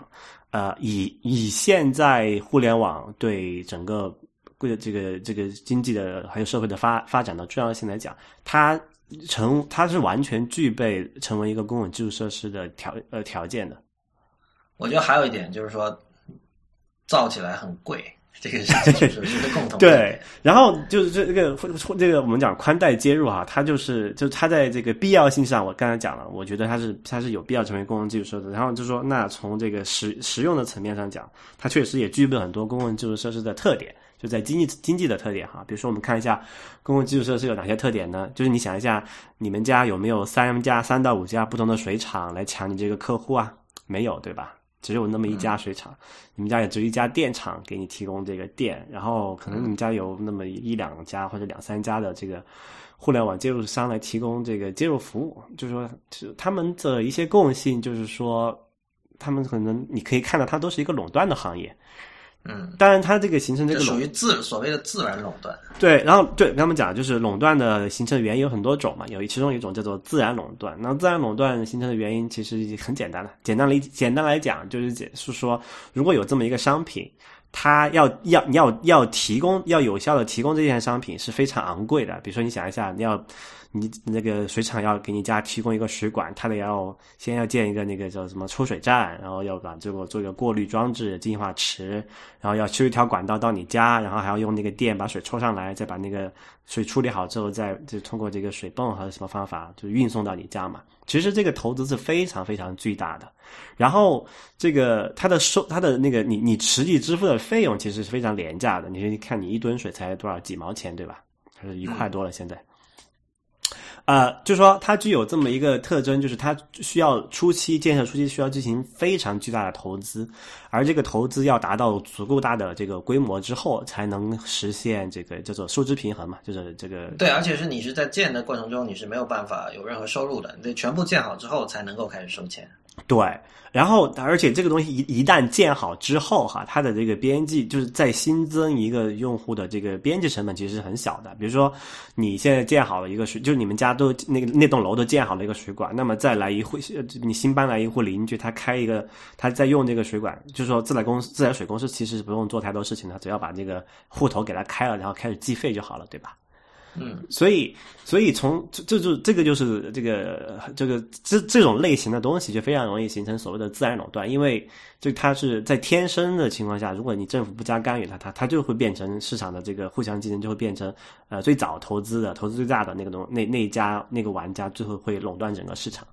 呃，以以现在互联网对整个个这个这个经济的还有社会的发发展的重要性来讲，它成它是完全具备成为一个公共基础设施的条呃条件的。我觉得还有一点就是说，造起来很贵。这个是就 是共同对，然后就是这这个这个我们讲宽带接入哈，它就是就它在这个必要性上，我刚才讲了，我觉得它是它是有必要成为公共基础设施。然后就说，那从这个实实用的层面上讲，它确实也具备很多公共基础设施的特点，就在经济经济的特点哈。比如说，我们看一下公共基础设施有哪些特点呢？就是你想一下，你们家有没有三家三到五家不同的水厂来抢你这个客户啊？没有，对吧？只有那么一家水厂，你们家也只有一家电厂给你提供这个电，然后可能你们家有那么一两家或者两三家的这个互联网接入商来提供这个接入服务，就是说，他们的一些共性就是说，他们可能你可以看到，它都是一个垄断的行业。嗯，当然，它这个形成这个属于自所谓的自然垄断。对，然后对他们讲，就是垄断的形成原因有很多种嘛，有其中一种叫做自然垄断。那自然垄断形成的原因其实很简单了，简单理简单来讲就是解是说，如果有这么一个商品，它要要要要提供要有效的提供这件商品是非常昂贵的。比如说，你想一下，你要。你那个水厂要给你家提供一个水管，它得要先要建一个那个叫什么抽水站，然后要把这个做一个过滤装置、净化池，然后要修一条管道到你家，然后还要用那个电把水抽上来，再把那个水处理好之后，再就通过这个水泵和什么方法就运送到你家嘛。其实这个投资是非常非常巨大的，然后这个它的收它的那个你你实际支付的费用其实是非常廉价的。你看你一吨水才多少几毛钱对吧？还是一块多了现在。呃，就说它具有这么一个特征，就是它需要初期建设初期需要进行非常巨大的投资，而这个投资要达到足够大的这个规模之后，才能实现这个叫做收支平衡嘛，就是这个。对，而且是你是在建的过程中，你是没有办法有任何收入的，你得全部建好之后才能够开始收钱。对。然后，而且这个东西一一旦建好之后，哈，它的这个边际就是在新增一个用户的这个边际成本其实是很小的。比如说，你现在建好了一个水，就是你们家都那个那栋楼都建好了一个水管，那么再来一户，你新搬来一户邻居，他开一个，他在用这个水管，就是说自来公司、自来水公司其实是不用做太多事情的，只要把这个户头给他开了，然后开始计费就好了，对吧？嗯，所以，所以从这这就这个就是这个这个这这种类型的东西就非常容易形成所谓的自然垄断，因为就它是在天生的情况下，如果你政府不加干预它，它它就会变成市场的这个互相竞争，就会变成呃最早投资的投资最大的那个东那那一家那个玩家最后会垄断整个市场。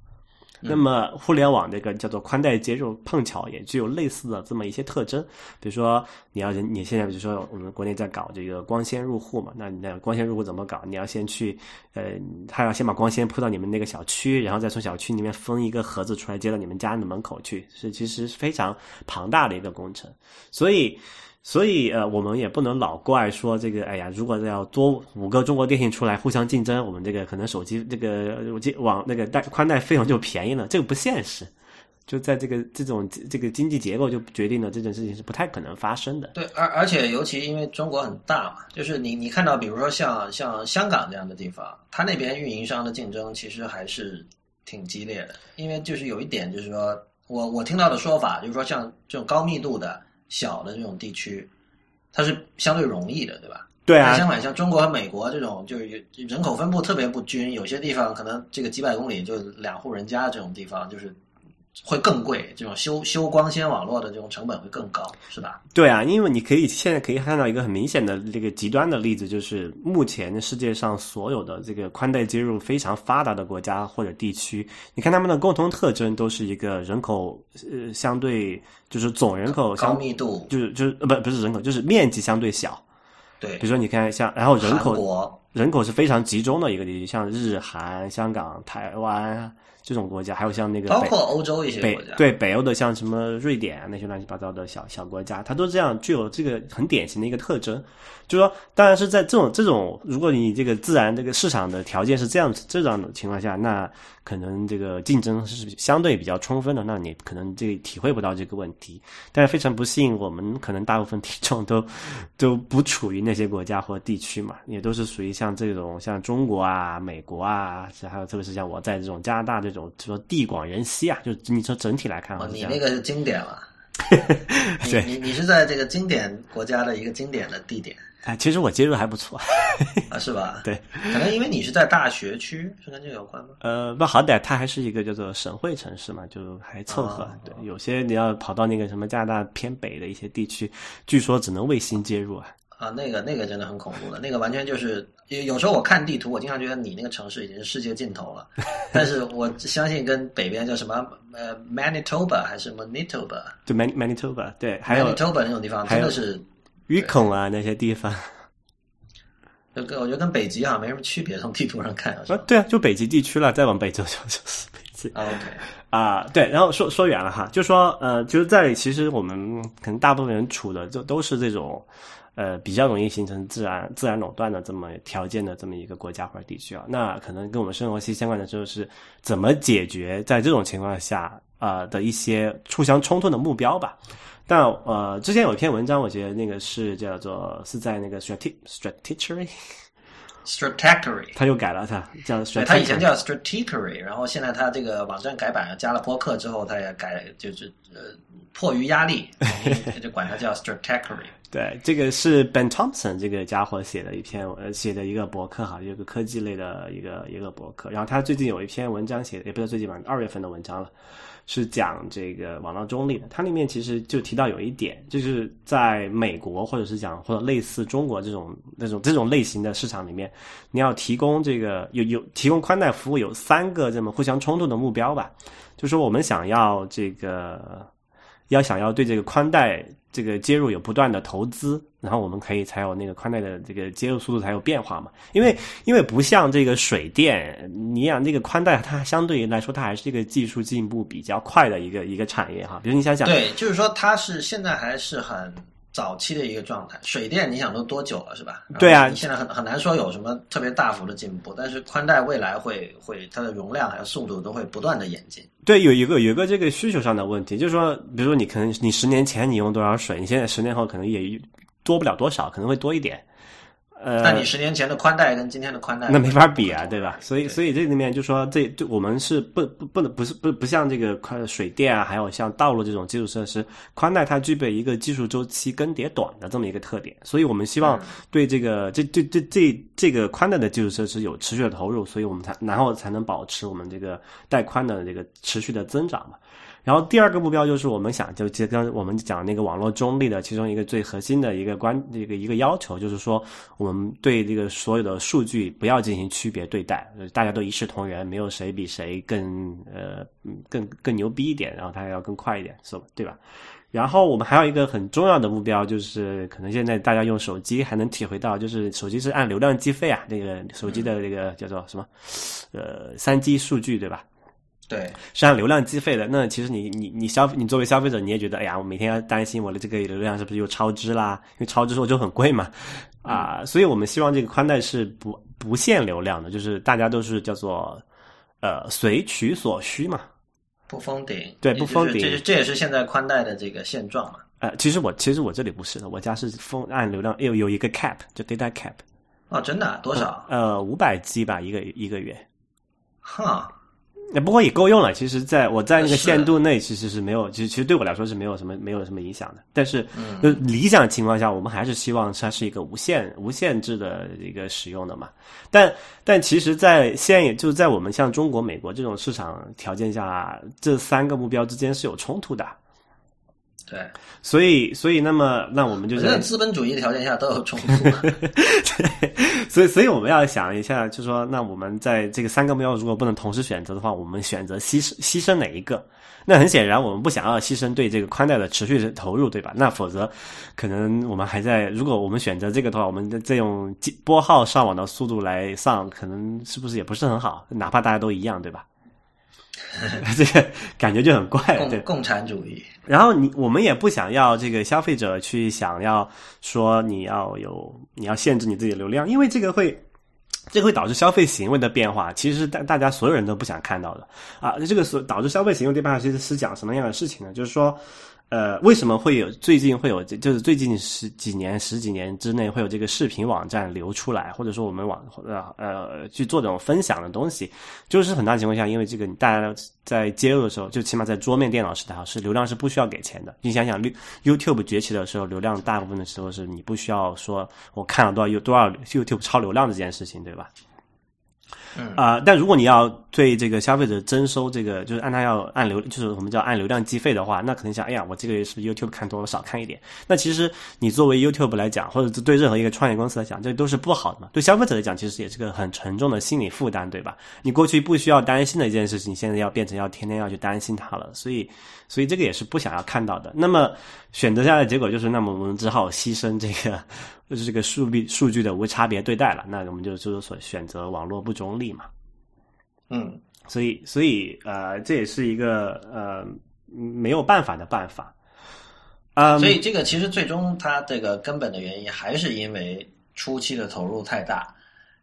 那么，互联网这个叫做宽带接入，碰巧也具有类似的这么一些特征。比如说，你要你现在比如说我们国内在搞这个光纤入户嘛，那你那光纤入户怎么搞？你要先去，呃，他要先把光纤铺到你们那个小区，然后再从小区里面分一个盒子出来接到你们家的门口去，是其实是非常庞大的一个工程。所以。所以，呃，我们也不能老怪说这个，哎呀，如果要多五个中国电信出来互相竞争，我们这个可能手机这个网那个带宽带费用就便宜了，这个不现实。就在这个这种这个经济结构就决定了这件事情是不太可能发生的。对，而而且尤其因为中国很大嘛，就是你你看到，比如说像像香港这样的地方，它那边运营商的竞争其实还是挺激烈的，因为就是有一点就是说。我我听到的说法就是说，像这种高密度的小的这种地区，它是相对容易的，对吧？对啊，相反，像中国和美国这种，就是人口分布特别不均，有些地方可能这个几百公里就两户人家这种地方，就是会更贵。这种修修光纤网络的这种成本会更高，是吧？对啊，因为你可以现在可以看到一个很明显的这个极端的例子，就是目前世界上所有的这个宽带接入非常发达的国家或者地区，你看他们的共同特征都是一个人口呃相对就是总人口高密度，就是就是呃不不是人口，就是面积相对小。对，比如说你看像，然后人口人口是非常集中的一个地区，像日韩、香港、台湾这种国家，还有像那个包括欧洲一些国家，对北欧的像什么瑞典啊那些乱七八糟的小小国家，它都这样具有这个很典型的一个特征。就说，当然是在这种这种，如果你这个自然这个市场的条件是这样这样的情况下，那可能这个竞争是相对比较充分的，那你可能这体会不到这个问题。但是非常不幸，我们可能大部分体重都都不处于那些国家或地区嘛，也都是属于像这种像中国啊、美国啊，还有特别是像我在这种加拿大这种，就说地广人稀啊，就你说整体来看，你那个是经典了，对，你你是在这个经典国家的一个经典的地点。哎，其实我接入还不错啊，是吧？对，可能因为你是在大学区，是跟这个有关吗？呃，不好歹它还是一个叫做省会城市嘛，就还凑合。对，有些你要跑到那个什么加拿大偏北的一些地区，据说只能卫星接入啊。啊，那个那个真的很恐怖的，那个完全就是有有时候我看地图，我经常觉得你那个城市已经是世界尽头了。但是我相信跟北边叫什么呃 Manitoba 还是 Manitoba？对，Man Manitoba，对，还有 Manitoba 那种地方真的是。鱼孔啊，那些地方，就跟我觉得跟北极好像没什么区别，从地图上看。啊，对啊，就北极地区了，再往北走就就是北极。OK，啊，对，然后说说远了哈，就说呃，就是在其实我们可能大部分人处的就都是这种呃比较容易形成自然自然垄断的这么条件的这么一个国家或者地区啊，那可能跟我们生活息息相关的就是怎么解决在这种情况下啊的一些互相冲突的目标吧。但呃，之前有一篇文章，我觉得那个是叫做是在那个 strate strategy，strategy，他又改了，他叫他以前叫 strategy，然后现在他这个网站改版，加了播客之后，他也改，就是呃，迫于压力，就管它叫 strategy。对，这个是 Ben Thompson 这个家伙写的一篇呃写的一个博客哈，一个科技类的一个一个博客。然后他最近有一篇文章写，也不是最近吧，二月份的文章了。是讲这个网络中立的，它里面其实就提到有一点，就是在美国或者是讲或者类似中国这种那种这种类型的市场里面，你要提供这个有有提供宽带服务有三个这么互相冲突的目标吧，就说我们想要这个要想要对这个宽带。这个接入有不断的投资，然后我们可以才有那个宽带的这个接入速度才有变化嘛？因为因为不像这个水电，你想那个宽带它相对于来说它还是一个技术进步比较快的一个一个产业哈。比如你想想，对，就是说它是现在还是很。早期的一个状态，水电你想都多久了是吧？对啊，你现在很很难说有什么特别大幅的进步，但是宽带未来会会它的容量还有速度都会不断的演进。对，有一个有一个这个需求上的问题，就是说，比如说你可能你十年前你用多少水，你现在十年后可能也多不了多少，可能会多一点。呃，那你十年前的宽带跟今天的宽带，那没法比啊，对吧？所以，所以这里面就说，这就我们是不不不能不是不不像这个宽水电啊，还有像道路这种基础设施，宽带它具备一个技术周期更迭短的这么一个特点，所以我们希望对这个这这这这这个宽带的基础设施有持续的投入，所以我们才然后才能保持我们这个带宽的这个持续的增长嘛。然后第二个目标就是我们想就接刚我们讲那个网络中立的其中一个最核心的一个关一个一个要求，就是说我们对这个所有的数据不要进行区别对待，大家都一视同仁，没有谁比谁更呃更更牛逼一点，然后它要更快一点，是吧？对吧？然后我们还有一个很重要的目标，就是可能现在大家用手机还能体会到，就是手机是按流量计费啊，那个手机的那个叫做什么呃三 G 数据，对吧？对，是按流量计费的。那其实你你你消费，你作为消费者，你也觉得，哎呀，我每天要担心我的这个流量是不是又超支啦？因为超支之后就很贵嘛，啊，所以我们希望这个宽带是不不限流量的，就是大家都是叫做呃随取所需嘛，不封顶。对，不封顶，这这也是现在宽带的这个现状嘛。呃，其实我其实我这里不是的，我家是封按流量，有有一个 cap，就 data cap。哦，真的？多少？呃，五百 G 吧，一个一个月。哈。不过也够用了。其实，在我在那个限度内，其实是没有，其实其实对我来说是没有什么没有什么影响的。但是，嗯就理想情况下，我们还是希望它是一个无限无限制的一个使用的嘛。但但其实，在现也就是在我们像中国、美国这种市场条件下，这三个目标之间是有冲突的。对，所以，所以，那么，那我们就在资本主义条件下都有冲突嘛。所以，所以我们要想一下，就说，那我们在这个三个目标如果不能同时选择的话，我们选择牺牲牺牲哪一个？那很显然，我们不想要牺牲对这个宽带的持续的投入，对吧？那否则，可能我们还在，如果我们选择这个的话，我们再用拨号上网的速度来上，可能是不是也不是很好？哪怕大家都一样，对吧？这个感觉就很怪，对共。共产主义，然后你我们也不想要这个消费者去想要说你要有你要限制你自己的流量，因为这个会这个会导致消费行为的变化，其实是大大家所有人都不想看到的啊。这个所导致消费行为的变化，其实是讲什么样的事情呢？就是说。呃，为什么会有最近会有，就是最近十几年、十几年之内会有这个视频网站流出来，或者说我们网呃呃去做这种分享的东西，就是很大情况下，因为这个大家在接入的时候，就起码在桌面电脑时代哈，是流量是不需要给钱的。你想想，YouTube 崛起的时候，流量大部分的时候是你不需要说我看了多少有多少 YouTube 超流量这件事情，对吧？嗯啊、但如果你要对这个消费者征收这个，就是按他要按流，就是我们叫按流量计费的话，那可能想，哎呀，我这个月是 YouTube 看多了，少看一点？那其实你作为 YouTube 来讲，或者对任何一个创业公司来讲，这都是不好的嘛。对消费者来讲，其实也是个很沉重的心理负担，对吧？你过去不需要担心的一件事情，现在要变成要天天要去担心它了，所以，所以这个也是不想要看到的。那么选择下来的结果就是，那么我们只好牺牲这个，就是这个数据数据的无差别对待了。那我们就就是所选择网络不中立嘛。嗯，所以，所以，呃，这也是一个呃没有办法的办法。嗯，所以这个其实最终它这个根本的原因还是因为初期的投入太大，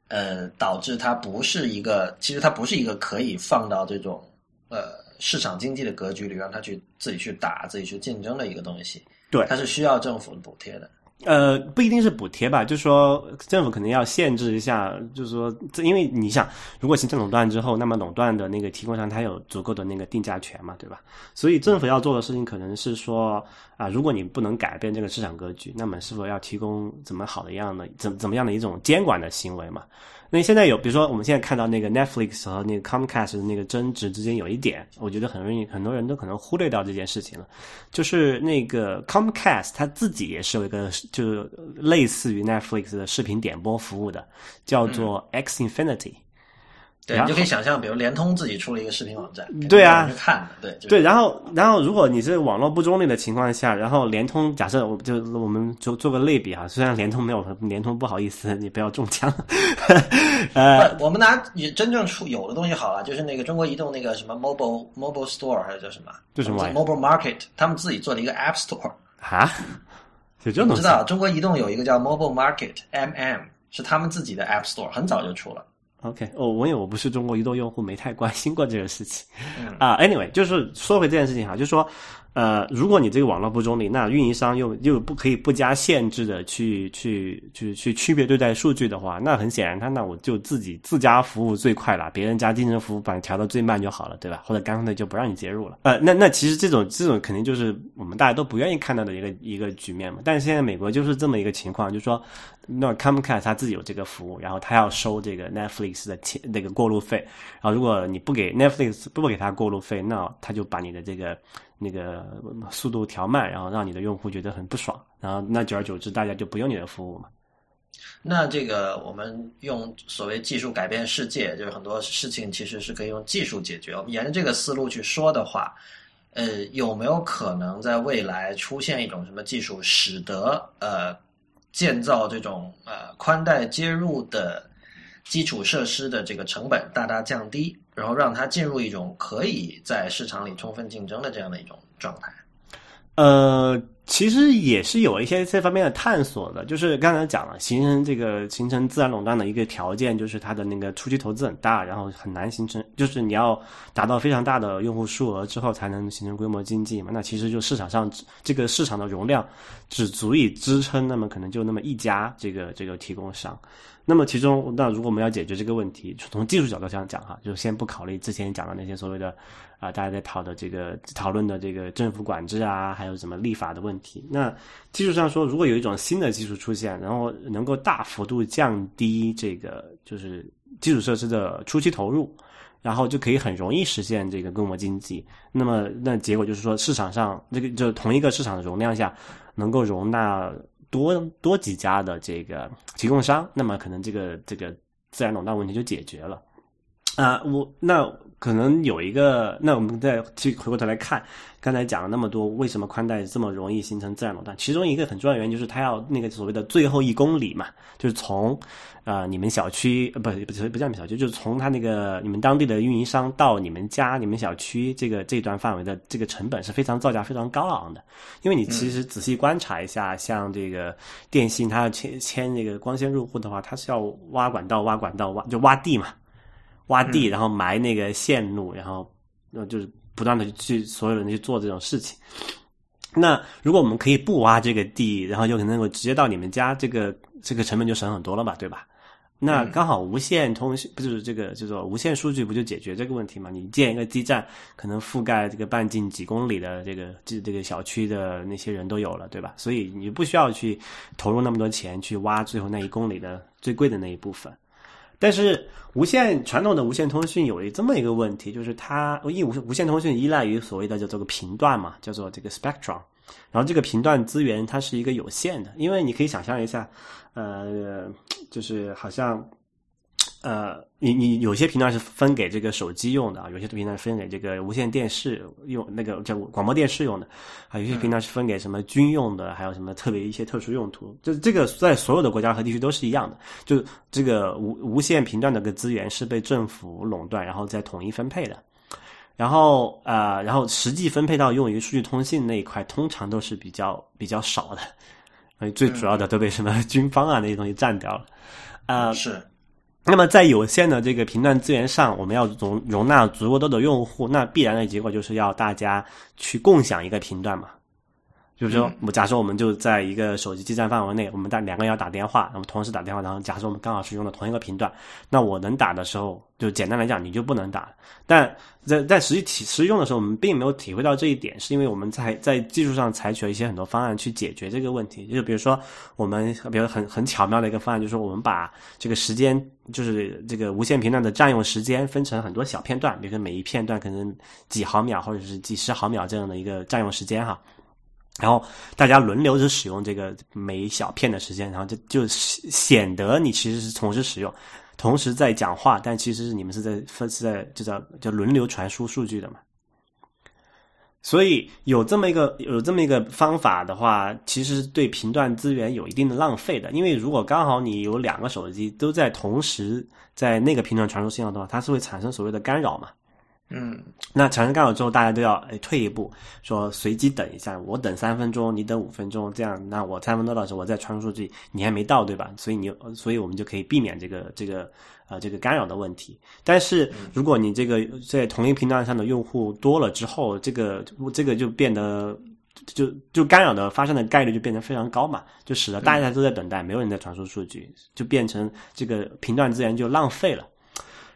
呃，导致它不是一个，其实它不是一个可以放到这种呃市场经济的格局里让它去自己去打、自己去竞争的一个东西。对它是需要政府补贴的。呃，不一定是补贴吧，就是说政府可能要限制一下，就是说，这因为你想，如果形成垄断之后，那么垄断的那个提供商他有足够的那个定价权嘛，对吧？所以政府要做的事情可能是说啊，如果你不能改变这个市场格局，那么是否要提供怎么好的样的怎怎么样的一种监管的行为嘛？那现在有，比如说我们现在看到那个 Netflix 和那个 Comcast 的那个争执之间有一点，我觉得很容易很多人都可能忽略掉这件事情了，就是那个 Comcast 它自己也是有一个就是类似于 Netflix 的视频点播服务的，叫做 X Infinity。对，你就可以想象，比如联通自己出了一个视频网站，对啊看的，对，就是对，然后然后如果你是网络不中立的情况下，然后联通假设我就我们就做个类比啊，虽然联通没有联通不好意思，你不要中枪，呃，我们拿你真正出有的东西好了，就是那个中国移动那个什么 mobile mobile store 还是叫什么？就什么 mobile market，他们自己做了一个 app store。啊，有这种东西你知道中国移动有一个叫 mobile market MM，是他们自己的 app store，很早就出了。OK，哦，我因为我不是中国移动用户，没太关心过这个事情。嗯啊、a n y w a y 就是说回这件事情哈，就是说，呃，如果你这个网络不中立，那运营商又又不可以不加限制的去去去去区别对待数据的话，那很显然，他那我就自己自家服务最快了，别人家竞争服务把你调到最慢就好了，对吧？或者干脆就不让你接入了。呃，那那其实这种这种肯定就是我们大家都不愿意看到的一个一个局面嘛。但是现在美国就是这么一个情况，就是说，那 Comcast 它自己有这个服务，然后他要收这个 Netflix 的钱那个过路费，然后如果你不给 Netflix 不给他过路费，那他就把你的这个那个速度调慢，然后让你的用户觉得很不爽，然后那久而久之大家就不用你的服务嘛。那这个我们用所谓技术改变世界，就是很多事情其实是可以用技术解决。我们沿着这个思路去说的话，呃，有没有可能在未来出现一种什么技术，使得呃建造这种呃宽带接入的基础设施的这个成本大大降低，然后让它进入一种可以在市场里充分竞争的这样的一种状态？呃，其实也是有一些这方面的探索的，就是刚才讲了，形成这个形成自然垄断的一个条件，就是它的那个初期投资很大，然后很难形成，就是你要达到非常大的用户数额之后才能形成规模经济嘛。那其实就市场上这个市场的容量只足以支撑，那么可能就那么一家这个这个提供商。那么其中，那如果我们要解决这个问题，从技术角度上讲哈，就先不考虑之前讲的那些所谓的啊，大家在讨的这个讨论的这个政府管制啊，还有什么立法的问题。那技术上说，如果有一种新的技术出现，然后能够大幅度降低这个就是基础设施的初期投入，然后就可以很容易实现这个规模经济。那么那结果就是说，市场上这个就同一个市场的容量下，能够容纳。多多几家的这个提供商，那么可能这个这个自然垄断问题就解决了啊。我那可能有一个，那我们再去回过头来看，刚才讲了那么多，为什么宽带这么容易形成自然垄断？其中一个很重要的原因就是它要那个所谓的最后一公里嘛，就是从。啊，你们小区不不不叫你们小区，就是从他那个你们当地的运营商到你们家、你们小区这个这段范围的这个成本是非常造价非常高昂的。因为你其实仔细观察一下，像这个电信，它要签签那个光纤入户的话，它是要挖管道、挖管道、挖就挖地嘛，挖地，然后埋那个线路，然后呃就是不断的去所有人去做这种事情。那如果我们可以不挖这个地，然后就可能够直接到你们家，这个这个成本就省很多了吧，对吧？那刚好无线通信不就是这个叫做无线数据不就解决这个问题吗？你建一个基站，可能覆盖这个半径几公里的这个这这个小区的那些人都有了，对吧？所以你不需要去投入那么多钱去挖最后那一公里的最贵的那一部分。但是无线传统的无线通讯有一这么一个问题，就是它因无无线通讯依赖于所谓的叫做个频段嘛，叫做这个 spectrum，然后这个频段资源它是一个有限的，因为你可以想象一下。呃，就是好像，呃，你你有些频段是分给这个手机用的啊，有些频段分给这个无线电视用，那个叫广播电视用的，啊，有些频段是分给什么军用的，还有什么特别一些特殊用途，就这个在所有的国家和地区都是一样的，就这个无无线频段的个资源是被政府垄断，然后再统一分配的，然后啊，然后实际分配到用于数据通信那一块，通常都是比较比较少的。最主要的都被什么 军方啊那些东西占掉了，啊是。那么在有限的这个频段资源上，我们要容容纳足够多的用户，那必然的结果就是要大家去共享一个频段嘛。就是说，我假设我们就在一个手机基站范围内，我们打两个人要打电话，那么同时打电话，然后假设我们刚好是用的同一个频段，那我能打的时候，就简单来讲，你就不能打。但在在实际体实际用的时候，我们并没有体会到这一点，是因为我们在在技术上采取了一些很多方案去解决这个问题。就比如说，我们比如很很巧妙的一个方案，就是说我们把这个时间，就是这个无线频段的占用时间分成很多小片段，比如说每一片段可能几毫秒或者是几十毫秒这样的一个占用时间哈。然后大家轮流着使用这个每一小片的时间，然后就就显得你其实是同时使用，同时在讲话，但其实是你们是在分是在就叫叫轮流传输数据的嘛。所以有这么一个有这么一个方法的话，其实对频段资源有一定的浪费的，因为如果刚好你有两个手机都在同时在那个频段传输信号的话，它是会产生所谓的干扰嘛。嗯，那产生干扰之后，大家都要哎退一步，说随机等一下，我等三分钟，你等五分钟，这样，那我三分钟到时候我再传输数据，你还没到对吧？所以你，所以我们就可以避免这个这个呃这个干扰的问题。但是如果你这个在同一频段上的用户多了之后，这个这个就变得就就干扰的发生的概率就变得非常高嘛，就使得大家都在等待，没有人在传输数据，就变成这个频段资源就浪费了。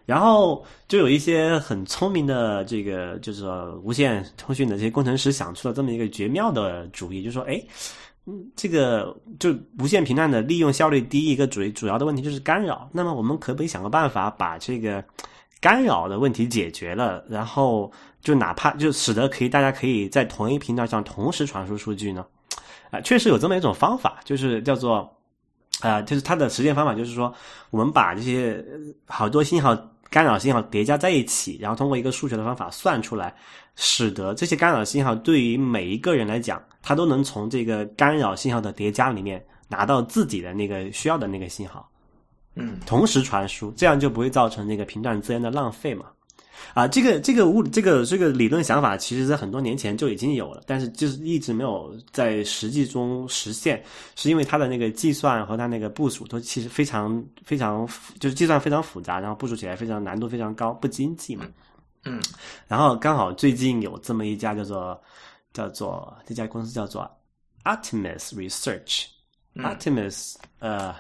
然后就有一些很聪明的这个就是无线通讯的这些工程师想出了这么一个绝妙的主意，就说：哎，这个就无线频段的利用效率低，一个主主要的问题就是干扰。那么我们可不可以想个办法把这个干扰的问题解决了？然后就哪怕就使得可以大家可以在同一频道上同时传输数据呢？啊，确实有这么一种方法，就是叫做啊，就是它的实践方法，就是说我们把这些好多信号。干扰信号叠加在一起，然后通过一个数学的方法算出来，使得这些干扰信号对于每一个人来讲，他都能从这个干扰信号的叠加里面拿到自己的那个需要的那个信号，嗯，同时传输，这样就不会造成那个频段资源的浪费嘛。啊，这个这个物这个这个理论想法，其实在很多年前就已经有了，但是就是一直没有在实际中实现，是因为它的那个计算和它那个部署都其实非常非常就是计算非常复杂，然后部署起来非常难度非常高，不经济嘛。嗯，然后刚好最近有这么一家叫做叫做这家公司叫做 Artemis Research，Artemis 呃。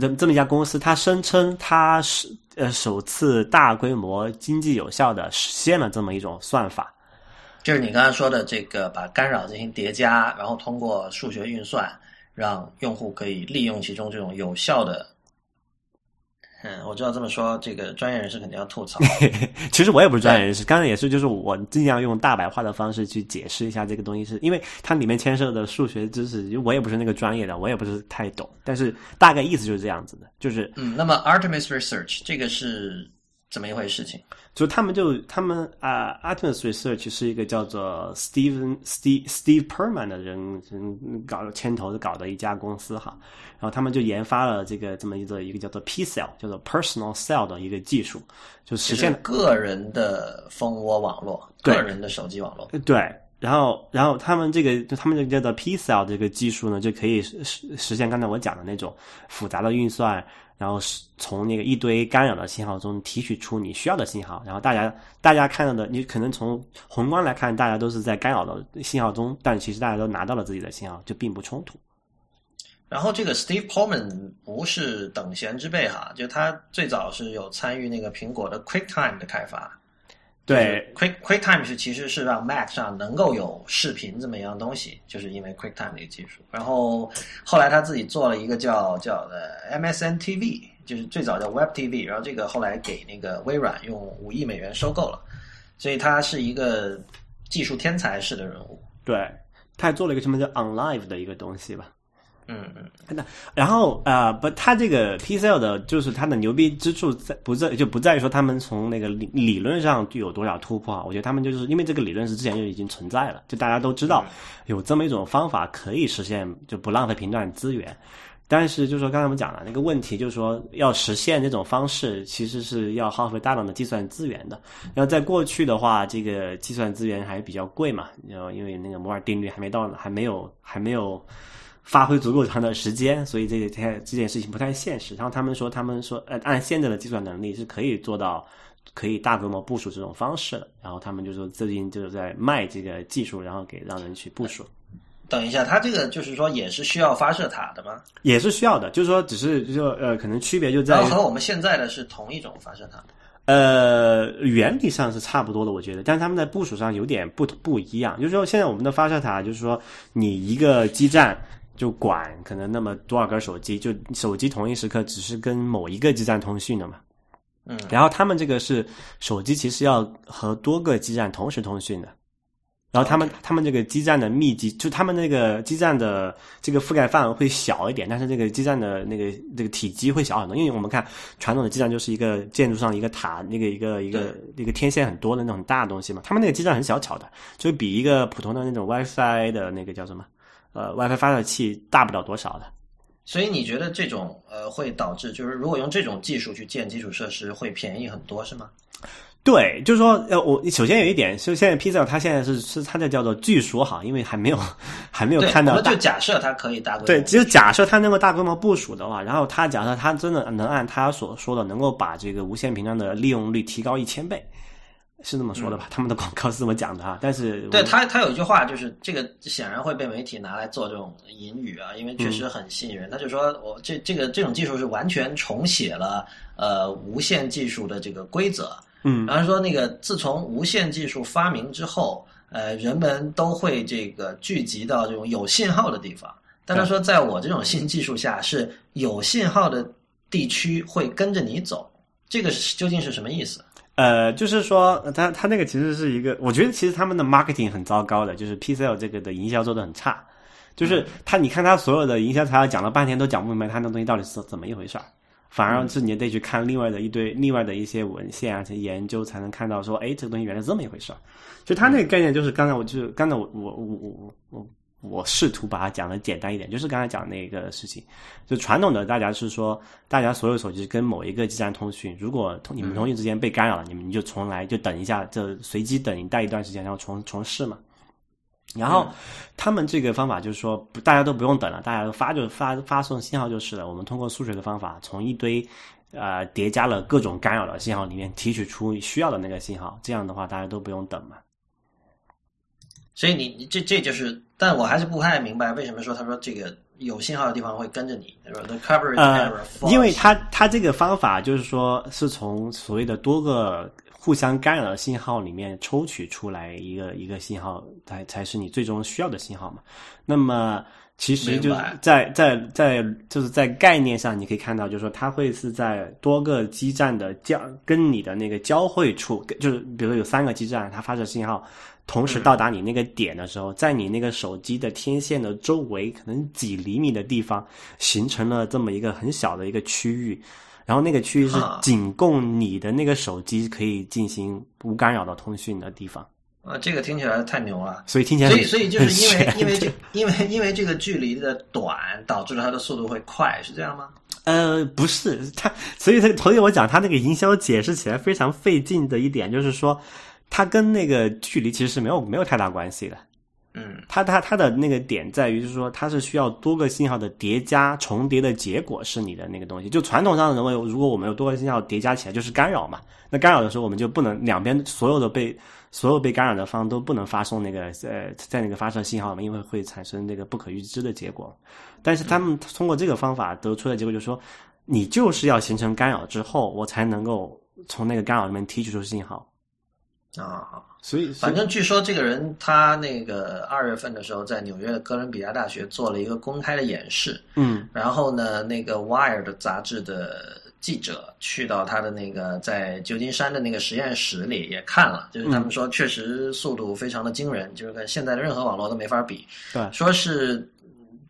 这这么一家公司，它声称它是呃首次大规模、经济有效的实现了这么一种算法，就是你刚才说的这个把干扰进行叠加，然后通过数学运算，让用户可以利用其中这种有效的。嗯，我知道这么说，这个专业人士肯定要吐槽。其实我也不是专业人士，刚才也是，就是我尽量用大白话的方式去解释一下这个东西，是因为它里面牵涉的数学知识，我也不是那个专业的，我也不是太懂。但是大概意思就是这样子的，就是嗯，那么 Artemis Research 这个是怎么一回事？情就他们就他们啊，Artemis Research 是一个叫做 Steven Steve Steve Perman 的人人搞牵头的搞的一家公司哈。然后他们就研发了这个这么一个一个叫做 P cell，叫做 Personal Cell 的一个技术，就实现个人的蜂窝网络，个人的手机网络。对，然后然后他们这个就他们这个叫做 P cell 这个技术呢，就可以实实现刚才我讲的那种复杂的运算，然后是从那个一堆干扰的信号中提取出你需要的信号。然后大家大家看到的，你可能从宏观来看，大家都是在干扰的信号中，但其实大家都拿到了自己的信号，就并不冲突。然后这个 Steve Pullman 不是等闲之辈哈，就他最早是有参与那个苹果的 QuickTime 的开发。对，Quick QuickTime 是其实是让 Mac 上能够有视频这么一样东西，就是因为 QuickTime 的一个技术。然后后来他自己做了一个叫叫呃 MSN TV，就是最早叫 Web TV，然后这个后来给那个微软用五亿美元收购了，所以他是一个技术天才式的人物。对，他还做了一个什么叫 OnLive 的一个东西吧。嗯嗯，那然后啊不，它这个 P cell 的，就是它的牛逼之处在不在就不在于说他们从那个理理论上就有多少突破啊？我觉得他们就是因为这个理论是之前就已经存在了，就大家都知道有这么一种方法可以实现就不浪费频段资源。但是就是说刚才我们讲了那个问题，就是说要实现这种方式，其实是要耗费大量的计算资源的。然后在过去的话，这个计算资源还比较贵嘛，然后因为那个摩尔定律还没到，还没有还没有。发挥足够长的时间，所以这个这这件事情不太现实。然后他们说，他们说，呃，按现在的计算能力是可以做到，可以大规模部署这种方式的。然后他们就说，最近就是在卖这个技术，然后给让人去部署。等一下，它这个就是说也是需要发射塔的吗？也是需要的，就是说只是就呃，可能区别就在和我们现在的是同一种发射塔。呃，原理上是差不多的，我觉得，但是他们在部署上有点不不一样。就是说，现在我们的发射塔就是说，你一个基站。就管可能那么多少根手机，就手机同一时刻只是跟某一个基站通讯的嘛。嗯，然后他们这个是手机，其实要和多个基站同时通讯的。然后他们他们这个基站的密集，就他们那个基站的这个覆盖范围会小一点，但是这个基站的那个这个体积会小很多。因为我们看传统的基站就是一个建筑上一个塔，那个一个一个一个天线很多的那种大的东西嘛。他们那个基站很小巧的，就比一个普通的那种 WiFi 的那个叫什么？呃，WiFi 发射器大不了多少的，所以你觉得这种呃会导致，就是如果用这种技术去建基础设施会便宜很多，是吗？对，就是说，呃，我首先有一点，就现在 Pizza 它现在是是它在叫做据说哈，因为还没有 还没有看到，就假设它可以大规模，对，其实假设它能够大规模部署的话，然后它假设它真的能按它所说的，能够把这个无线频段的利用率提高一千倍。是这么说的吧？他们的广告是这么讲的啊。但是对他，他有一句话，就是这个显然会被媒体拿来做这种引语啊，因为确实很吸引人。他就说我这这个这种技术是完全重写了呃无线技术的这个规则。嗯，然后说那个自从无线技术发明之后，呃，人们都会这个聚集到这种有信号的地方。但他说，在我这种新技术下，是有信号的地区会跟着你走。这个究竟是什么意思？呃，就是说，他他那个其实是一个，我觉得其实他们的 marketing 很糟糕的，就是 P C L 这个的营销做的很差，就是他，你看他所有的营销材料讲了半天都讲不明白他那东西到底是怎么一回事儿，反而是你得去看另外的一堆另外的一些文献啊，去研究才能看到说，哎，这个东西原来这么一回事儿。就他那个概念就是刚才我就是刚才我我我我我我试图把它讲的简单一点，就是刚才讲那个事情，就传统的大家是说，大家所有手机跟某一个基站通讯，如果通你们通讯之间被干扰了，你们你就重来，就等一下，就随机等待一段时间，然后重重试嘛。然后他们这个方法就是说，大家都不用等了，大家都发就发发送信号就是了。我们通过数学的方法，从一堆呃叠加了各种干扰的信号里面提取出需要的那个信号，这样的话大家都不用等嘛。所以你你这这就是，但我还是不太明白为什么说他说这个有信号的地方会跟着你，他说 the coverage error，因为他他这个方法就是说是从所谓的多个互相干扰的信号里面抽取出来一个一个信号，才才是你最终需要的信号嘛。那么其实就在在在就是在概念上，你可以看到，就是说它会是在多个基站的交跟你的那个交汇处，就是比如说有三个基站，它发射信号。同时到达你那个点的时候，在你那个手机的天线的周围，可能几厘米的地方，形成了这么一个很小的一个区域，然后那个区域是仅供你的那个手机可以进行无干扰的通讯的地方。啊，这个听起来太牛了。所以听起来，所以所以就是因为因为这因为因为这个距离的短，导致了它的速度会快，是这样吗？呃，不是，它所以它所以我讲它那个营销解释起来非常费劲的一点，就是说。它跟那个距离其实是没有没有太大关系的，嗯，它它它的那个点在于，就是说它是需要多个信号的叠加重叠的结果是你的那个东西。就传统上认为，如果我们有多个信号叠加起来就是干扰嘛，那干扰的时候我们就不能两边所有的被所有被干扰的方都不能发送那个呃在那个发射信号嘛，因为会产生那个不可预知的结果。但是他们通过这个方法得出的结果就是说，你就是要形成干扰之后，我才能够从那个干扰里面提取出信号。啊，所以反正据说这个人他那个二月份的时候在纽约的哥伦比亚大学做了一个公开的演示，嗯，然后呢，那个《Wired》杂志的记者去到他的那个在旧金山的那个实验室里也看了，就是他们说确实速度非常的惊人，就是跟现在的任何网络都没法比，对，说是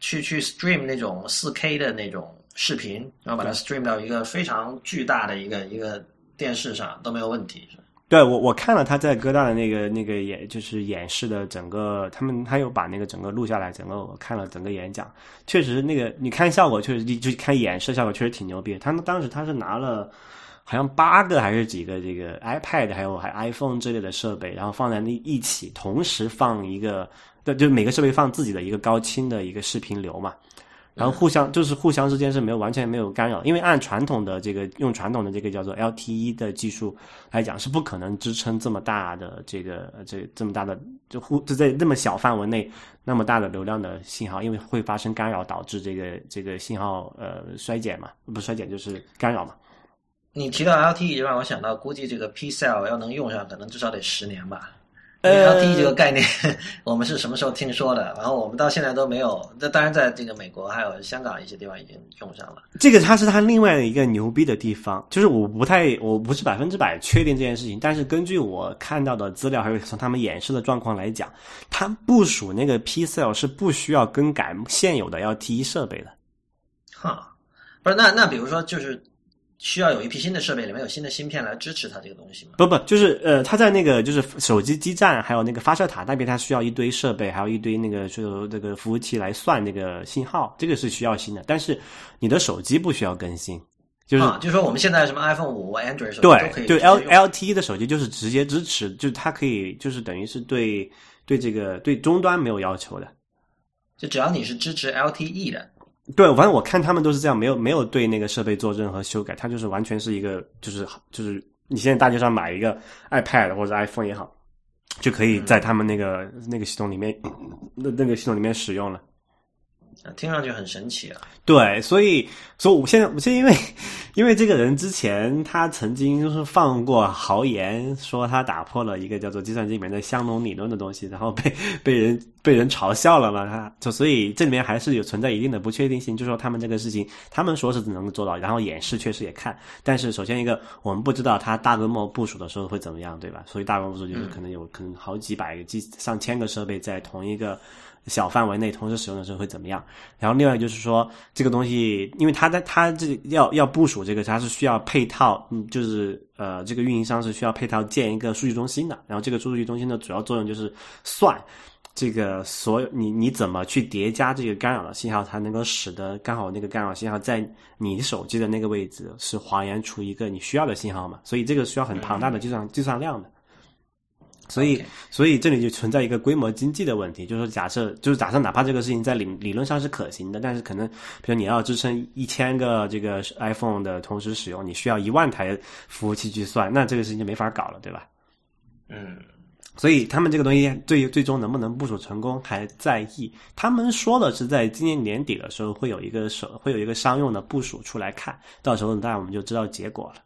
去去 stream 那种四 K 的那种视频，然后把它 stream 到一个非常巨大的一个一个电视上都没有问题。对我，我看了他在哥大的那个那个演，就是演示的整个，他们他有把那个整个录下来，整个我看了整个演讲，确实那个你看效果确实，就看演示效果确实挺牛逼。他们当时他是拿了好像八个还是几个这个 iPad 还有还 iPhone 之类的设备，然后放在那一起，同时放一个，对，就每个设备放自己的一个高清的一个视频流嘛。然后互相就是互相之间是没有完全没有干扰，因为按传统的这个用传统的这个叫做 LTE 的技术来讲，是不可能支撑这么大的这个这这么大的就互就在那么小范围内那么大的流量的信号，因为会发生干扰，导致这个这个信号呃衰减嘛，不衰减就是干扰嘛。你提到 LTE 就让我想到，估计这个 P cell 要能用上，可能至少得十年吧。LTE 这个概念，我们是什么时候听说的？然后我们到现在都没有。那当然，在这个美国还有香港一些地方已经用上了。这个它是它另外的一个牛逼的地方，就是我不太，我不是百分之百确定这件事情，但是根据我看到的资料，还有从他们演示的状况来讲，它部署那个 P cell 是不需要更改现有的 LTE 设备的。哈，不是，那那比如说就是。需要有一批新的设备，里面有新的芯片来支持它这个东西吗？不不，就是呃，它在那个就是手机基站，还有那个发射塔那边，它需要一堆设备，还有一堆那个就这个服务器来算那个信号，这个是需要新的。但是你的手机不需要更新，就是就是说我们现在什么 iPhone 五、Android 手机都可以对 L LTE 的手机就是直接支持，就它可以就是等于是对对这个对终端没有要求的，就只要你是支持 LTE 的。对，反正我看他们都是这样，没有没有对那个设备做任何修改，它就是完全是一个，就是就是你现在大街上买一个 iPad 或者 iPhone 也好，就可以在他们那个那个系统里面，那那个系统里面使用了。听上去很神奇啊！对，所以，所以我现在，我现在因为，因为这个人之前他曾经就是放过豪言，说他打破了一个叫做计算机里面的香农理论的东西，然后被被人被人嘲笑了嘛，他就所以这里面还是有存在一定的不确定性，就说他们这个事情，他们说是能够做到，然后演示确实也看，但是首先一个我们不知道他大规模部署的时候会怎么样，对吧？所以大规模部署就是可能有可能好几百个、几上千个设备在同一个。小范围内同时使用的时候会怎么样？然后另外就是说，这个东西，因为它在它这要要部署这个，它是需要配套，嗯，就是呃，这个运营商是需要配套建一个数据中心的。然后这个数据中心的主要作用就是算这个所有你你怎么去叠加这个干扰的信号，才能够使得刚好那个干扰信号在你手机的那个位置是还原出一个你需要的信号嘛？所以这个需要很庞大的计算计算量的。所以，所以这里就存在一个规模经济的问题，就是说，假设就是假设哪怕这个事情在理理论上是可行的，但是可能，比如你要支撑一千个这个 iPhone 的同时使用，你需要一万台服务器去算，那这个事情就没法搞了，对吧？嗯，所以他们这个东西最最终能不能部署成功还在意。他们说的是在今年年底的时候会有一个手会有一个商用的部署出来看，到时候当然我们就知道结果了。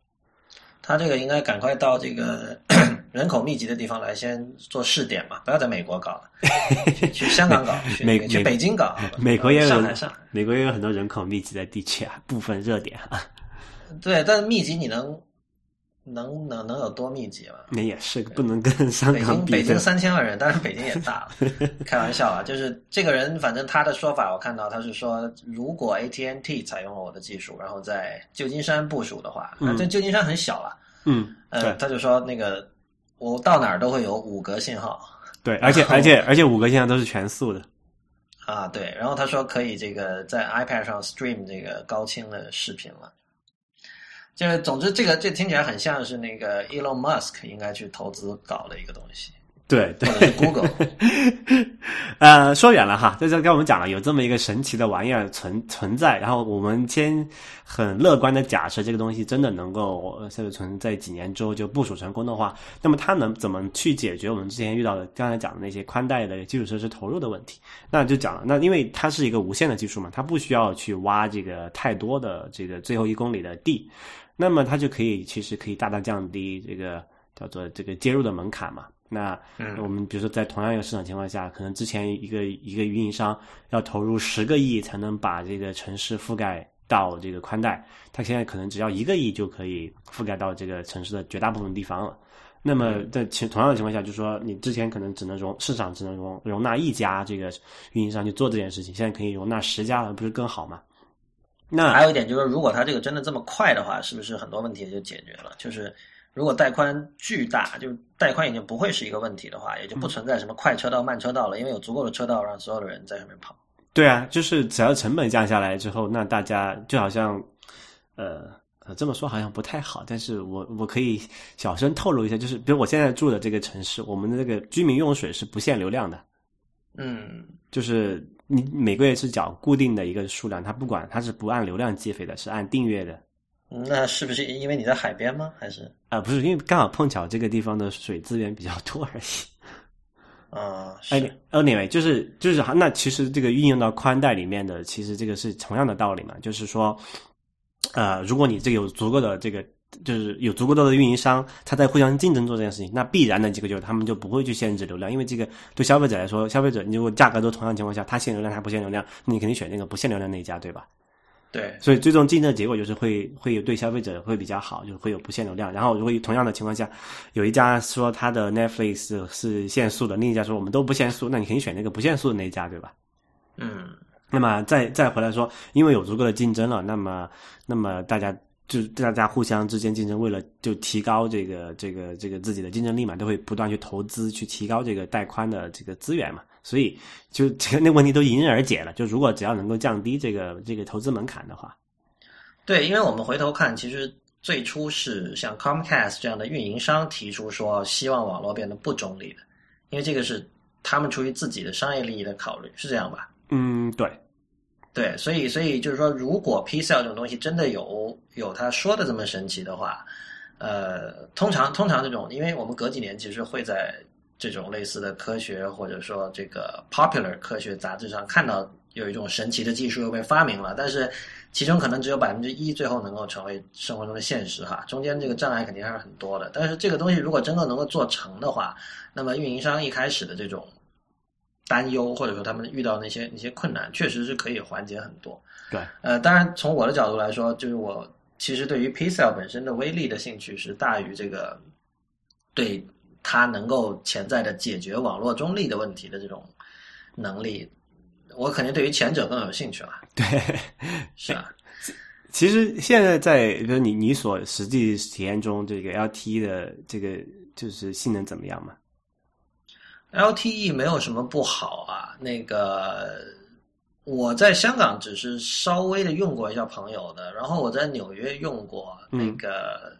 他这个应该赶快到这个 人口密集的地方来先做试点嘛，不要在美国搞了，去香港搞，去去北京搞，美国也有上海上，美国也有很多人口密集的地区啊，部分热点啊。对，但是密集你能能能能有多密集吗？那也是不能跟香港比。北京三千万人，当然北京也大了，开玩笑啊。就是这个人，反正他的说法，我看到他是说，如果 AT&T 采用了我的技术，然后在旧金山部署的话，这旧金山很小了。嗯，呃，他就说那个我到哪儿都会有五格信号，对，而且而且而且五格信号都是全速的，啊，对，然后他说可以这个在 iPad 上 stream 这个高清的视频了，就是总之这个这听起来很像是那个 Elon Musk 应该去投资搞的一个东西。对，或者是 Google，呃，说远了哈，在这跟我们讲了有这么一个神奇的玩意儿存存在，然后我们先很乐观的假设这个东西真的能够在存在几年之后就部署成功的话，那么它能怎么去解决我们之前遇到的刚才讲的那些宽带的基础设施投入的问题？那就讲了，那因为它是一个无线的技术嘛，它不需要去挖这个太多的这个最后一公里的地，那么它就可以其实可以大大降低这个叫做这个接入的门槛嘛。那我们比如说在同样一个市场情况下，可能之前一个一个运营商要投入十个亿才能把这个城市覆盖到这个宽带，它现在可能只要一个亿就可以覆盖到这个城市的绝大部分地方了。那么在情同样的情况下，就是说你之前可能只能容市场只能容容纳一家这个运营商去做这件事情，现在可以容纳十家了，不是更好吗？那还有一点就是，如果它这个真的这么快的话，是不是很多问题就解决了？就是。如果带宽巨大，就是带宽已经不会是一个问题的话，也就不存在什么快车道、慢车道了，因为有足够的车道让所有的人在上面跑。对啊，就是只要成本降下来之后，那大家就好像，呃呃，这么说好像不太好，但是我我可以小声透露一下，就是比如我现在住的这个城市，我们的这个居民用水是不限流量的。嗯，就是你每个月是缴固定的一个数量，它不管它是不按流量计费的，是按订阅的。那是不是因为你在海边吗？还是啊，不是，因为刚好碰巧这个地方的水资源比较多而已。啊，哎，Anyway，就是就是，那其实这个运用到宽带里面的，其实这个是同样的道理嘛，就是说，呃，如果你这有足够的这个，就是有足够多的运营商，他在互相竞争做这件事情，那必然的几个就是他们就不会去限制流量，因为这个对消费者来说，消费者你如果价格都同样情况下，他限流量，他不限流量，你肯定选那个不限流量那一家，对吧？对，所以最终竞争的结果就是会会有对消费者会比较好，就会有不限流量。然后如果同样的情况下，有一家说他的 Netflix 是限速的，另一家说我们都不限速，那你肯定选那个不限速的那一家，对吧？嗯。那么再再回来说，因为有足够的竞争了，那么那么大家就大家互相之间竞争，为了就提高这个这个这个自己的竞争力嘛，都会不断去投资去提高这个带宽的这个资源嘛。所以，就这个那问题都迎刃而解了。就如果只要能够降低这个这个投资门槛的话，对，因为我们回头看，其实最初是像 Comcast 这样的运营商提出说，希望网络变得不中立的，因为这个是他们出于自己的商业利益的考虑，是这样吧？嗯，对，对，所以，所以就是说，如果 P cell 这种东西真的有有他说的这么神奇的话，呃，通常通常这种，因为我们隔几年其实会在。这种类似的科学，或者说这个 popular 科学杂志上看到有一种神奇的技术又被发明了，但是其中可能只有百分之一最后能够成为生活中的现实哈，中间这个障碍肯定还是很多的。但是这个东西如果真的能够做成的话，那么运营商一开始的这种担忧，或者说他们遇到那些那些困难，确实是可以缓解很多。对，呃，当然从我的角度来说，就是我其实对于 P cell 本身的威力的兴趣是大于这个对。它能够潜在的解决网络中立的问题的这种能力，我肯定对于前者更有兴趣了。对，是啊。其实现在在比如你你所实际体验中，这个 LTE 的这个就是性能怎么样嘛 LTE 没有什么不好啊，那个我在香港只是稍微的用过一下朋友的，然后我在纽约用过那个，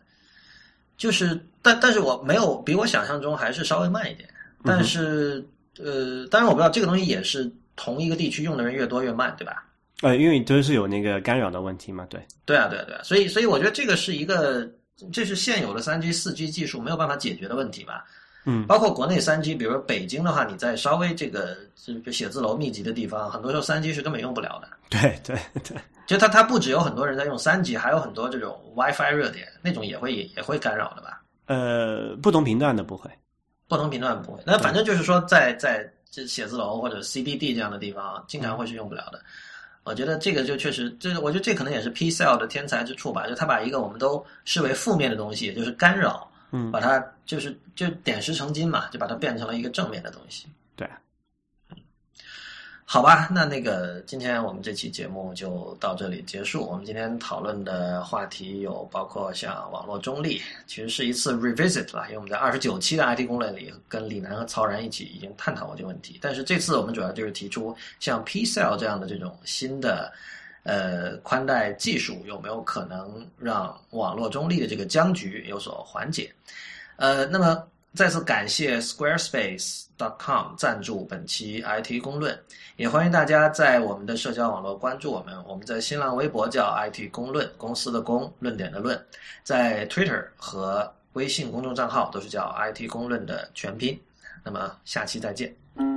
就是但但是我没有比我想象中还是稍微慢一点，但是呃，当然我不知道这个东西也是同一个地区用的人越多越慢，对吧？呃，因为都是有那个干扰的问题嘛，对。对啊，对啊，对啊，所以所以我觉得这个是一个这是现有的三 G、四 G 技术没有办法解决的问题吧。嗯，包括国内三 G，比如说北京的话，你在稍微这个这个写字楼密集的地方，很多时候三 G 是根本用不了的。对对对，就它它不只有很多人在用三 G，还有很多这种 WiFi 热点，那种也会也也会干扰的吧？呃，不同频段的不会，不同频段不会。那反正就是说，在在这写字楼或者 CBD 这样的地方，经常会是用不了的。我觉得这个就确实，这我觉得这可能也是 P Cell 的天才之处吧，就他把一个我们都视为负面的东西，也就是干扰。嗯，把它就是就点石成金嘛，就把它变成了一个正面的东西。对，好吧，那那个今天我们这期节目就到这里结束。我们今天讨论的话题有包括像网络中立，其实是一次 revisit 了，因为我们在二十九期的 IT 公论里跟李楠和曹然一起已经探讨过这个问题。但是这次我们主要就是提出像 P Cell 这样的这种新的。呃，宽带技术有没有可能让网络中立的这个僵局有所缓解？呃，那么再次感谢 Squarespace.com 赞助本期 IT 公论，也欢迎大家在我们的社交网络关注我们。我们在新浪微博叫 IT 公论，公司的公，论点的论，在 Twitter 和微信公众账号都是叫 IT 公论的全拼。那么下期再见。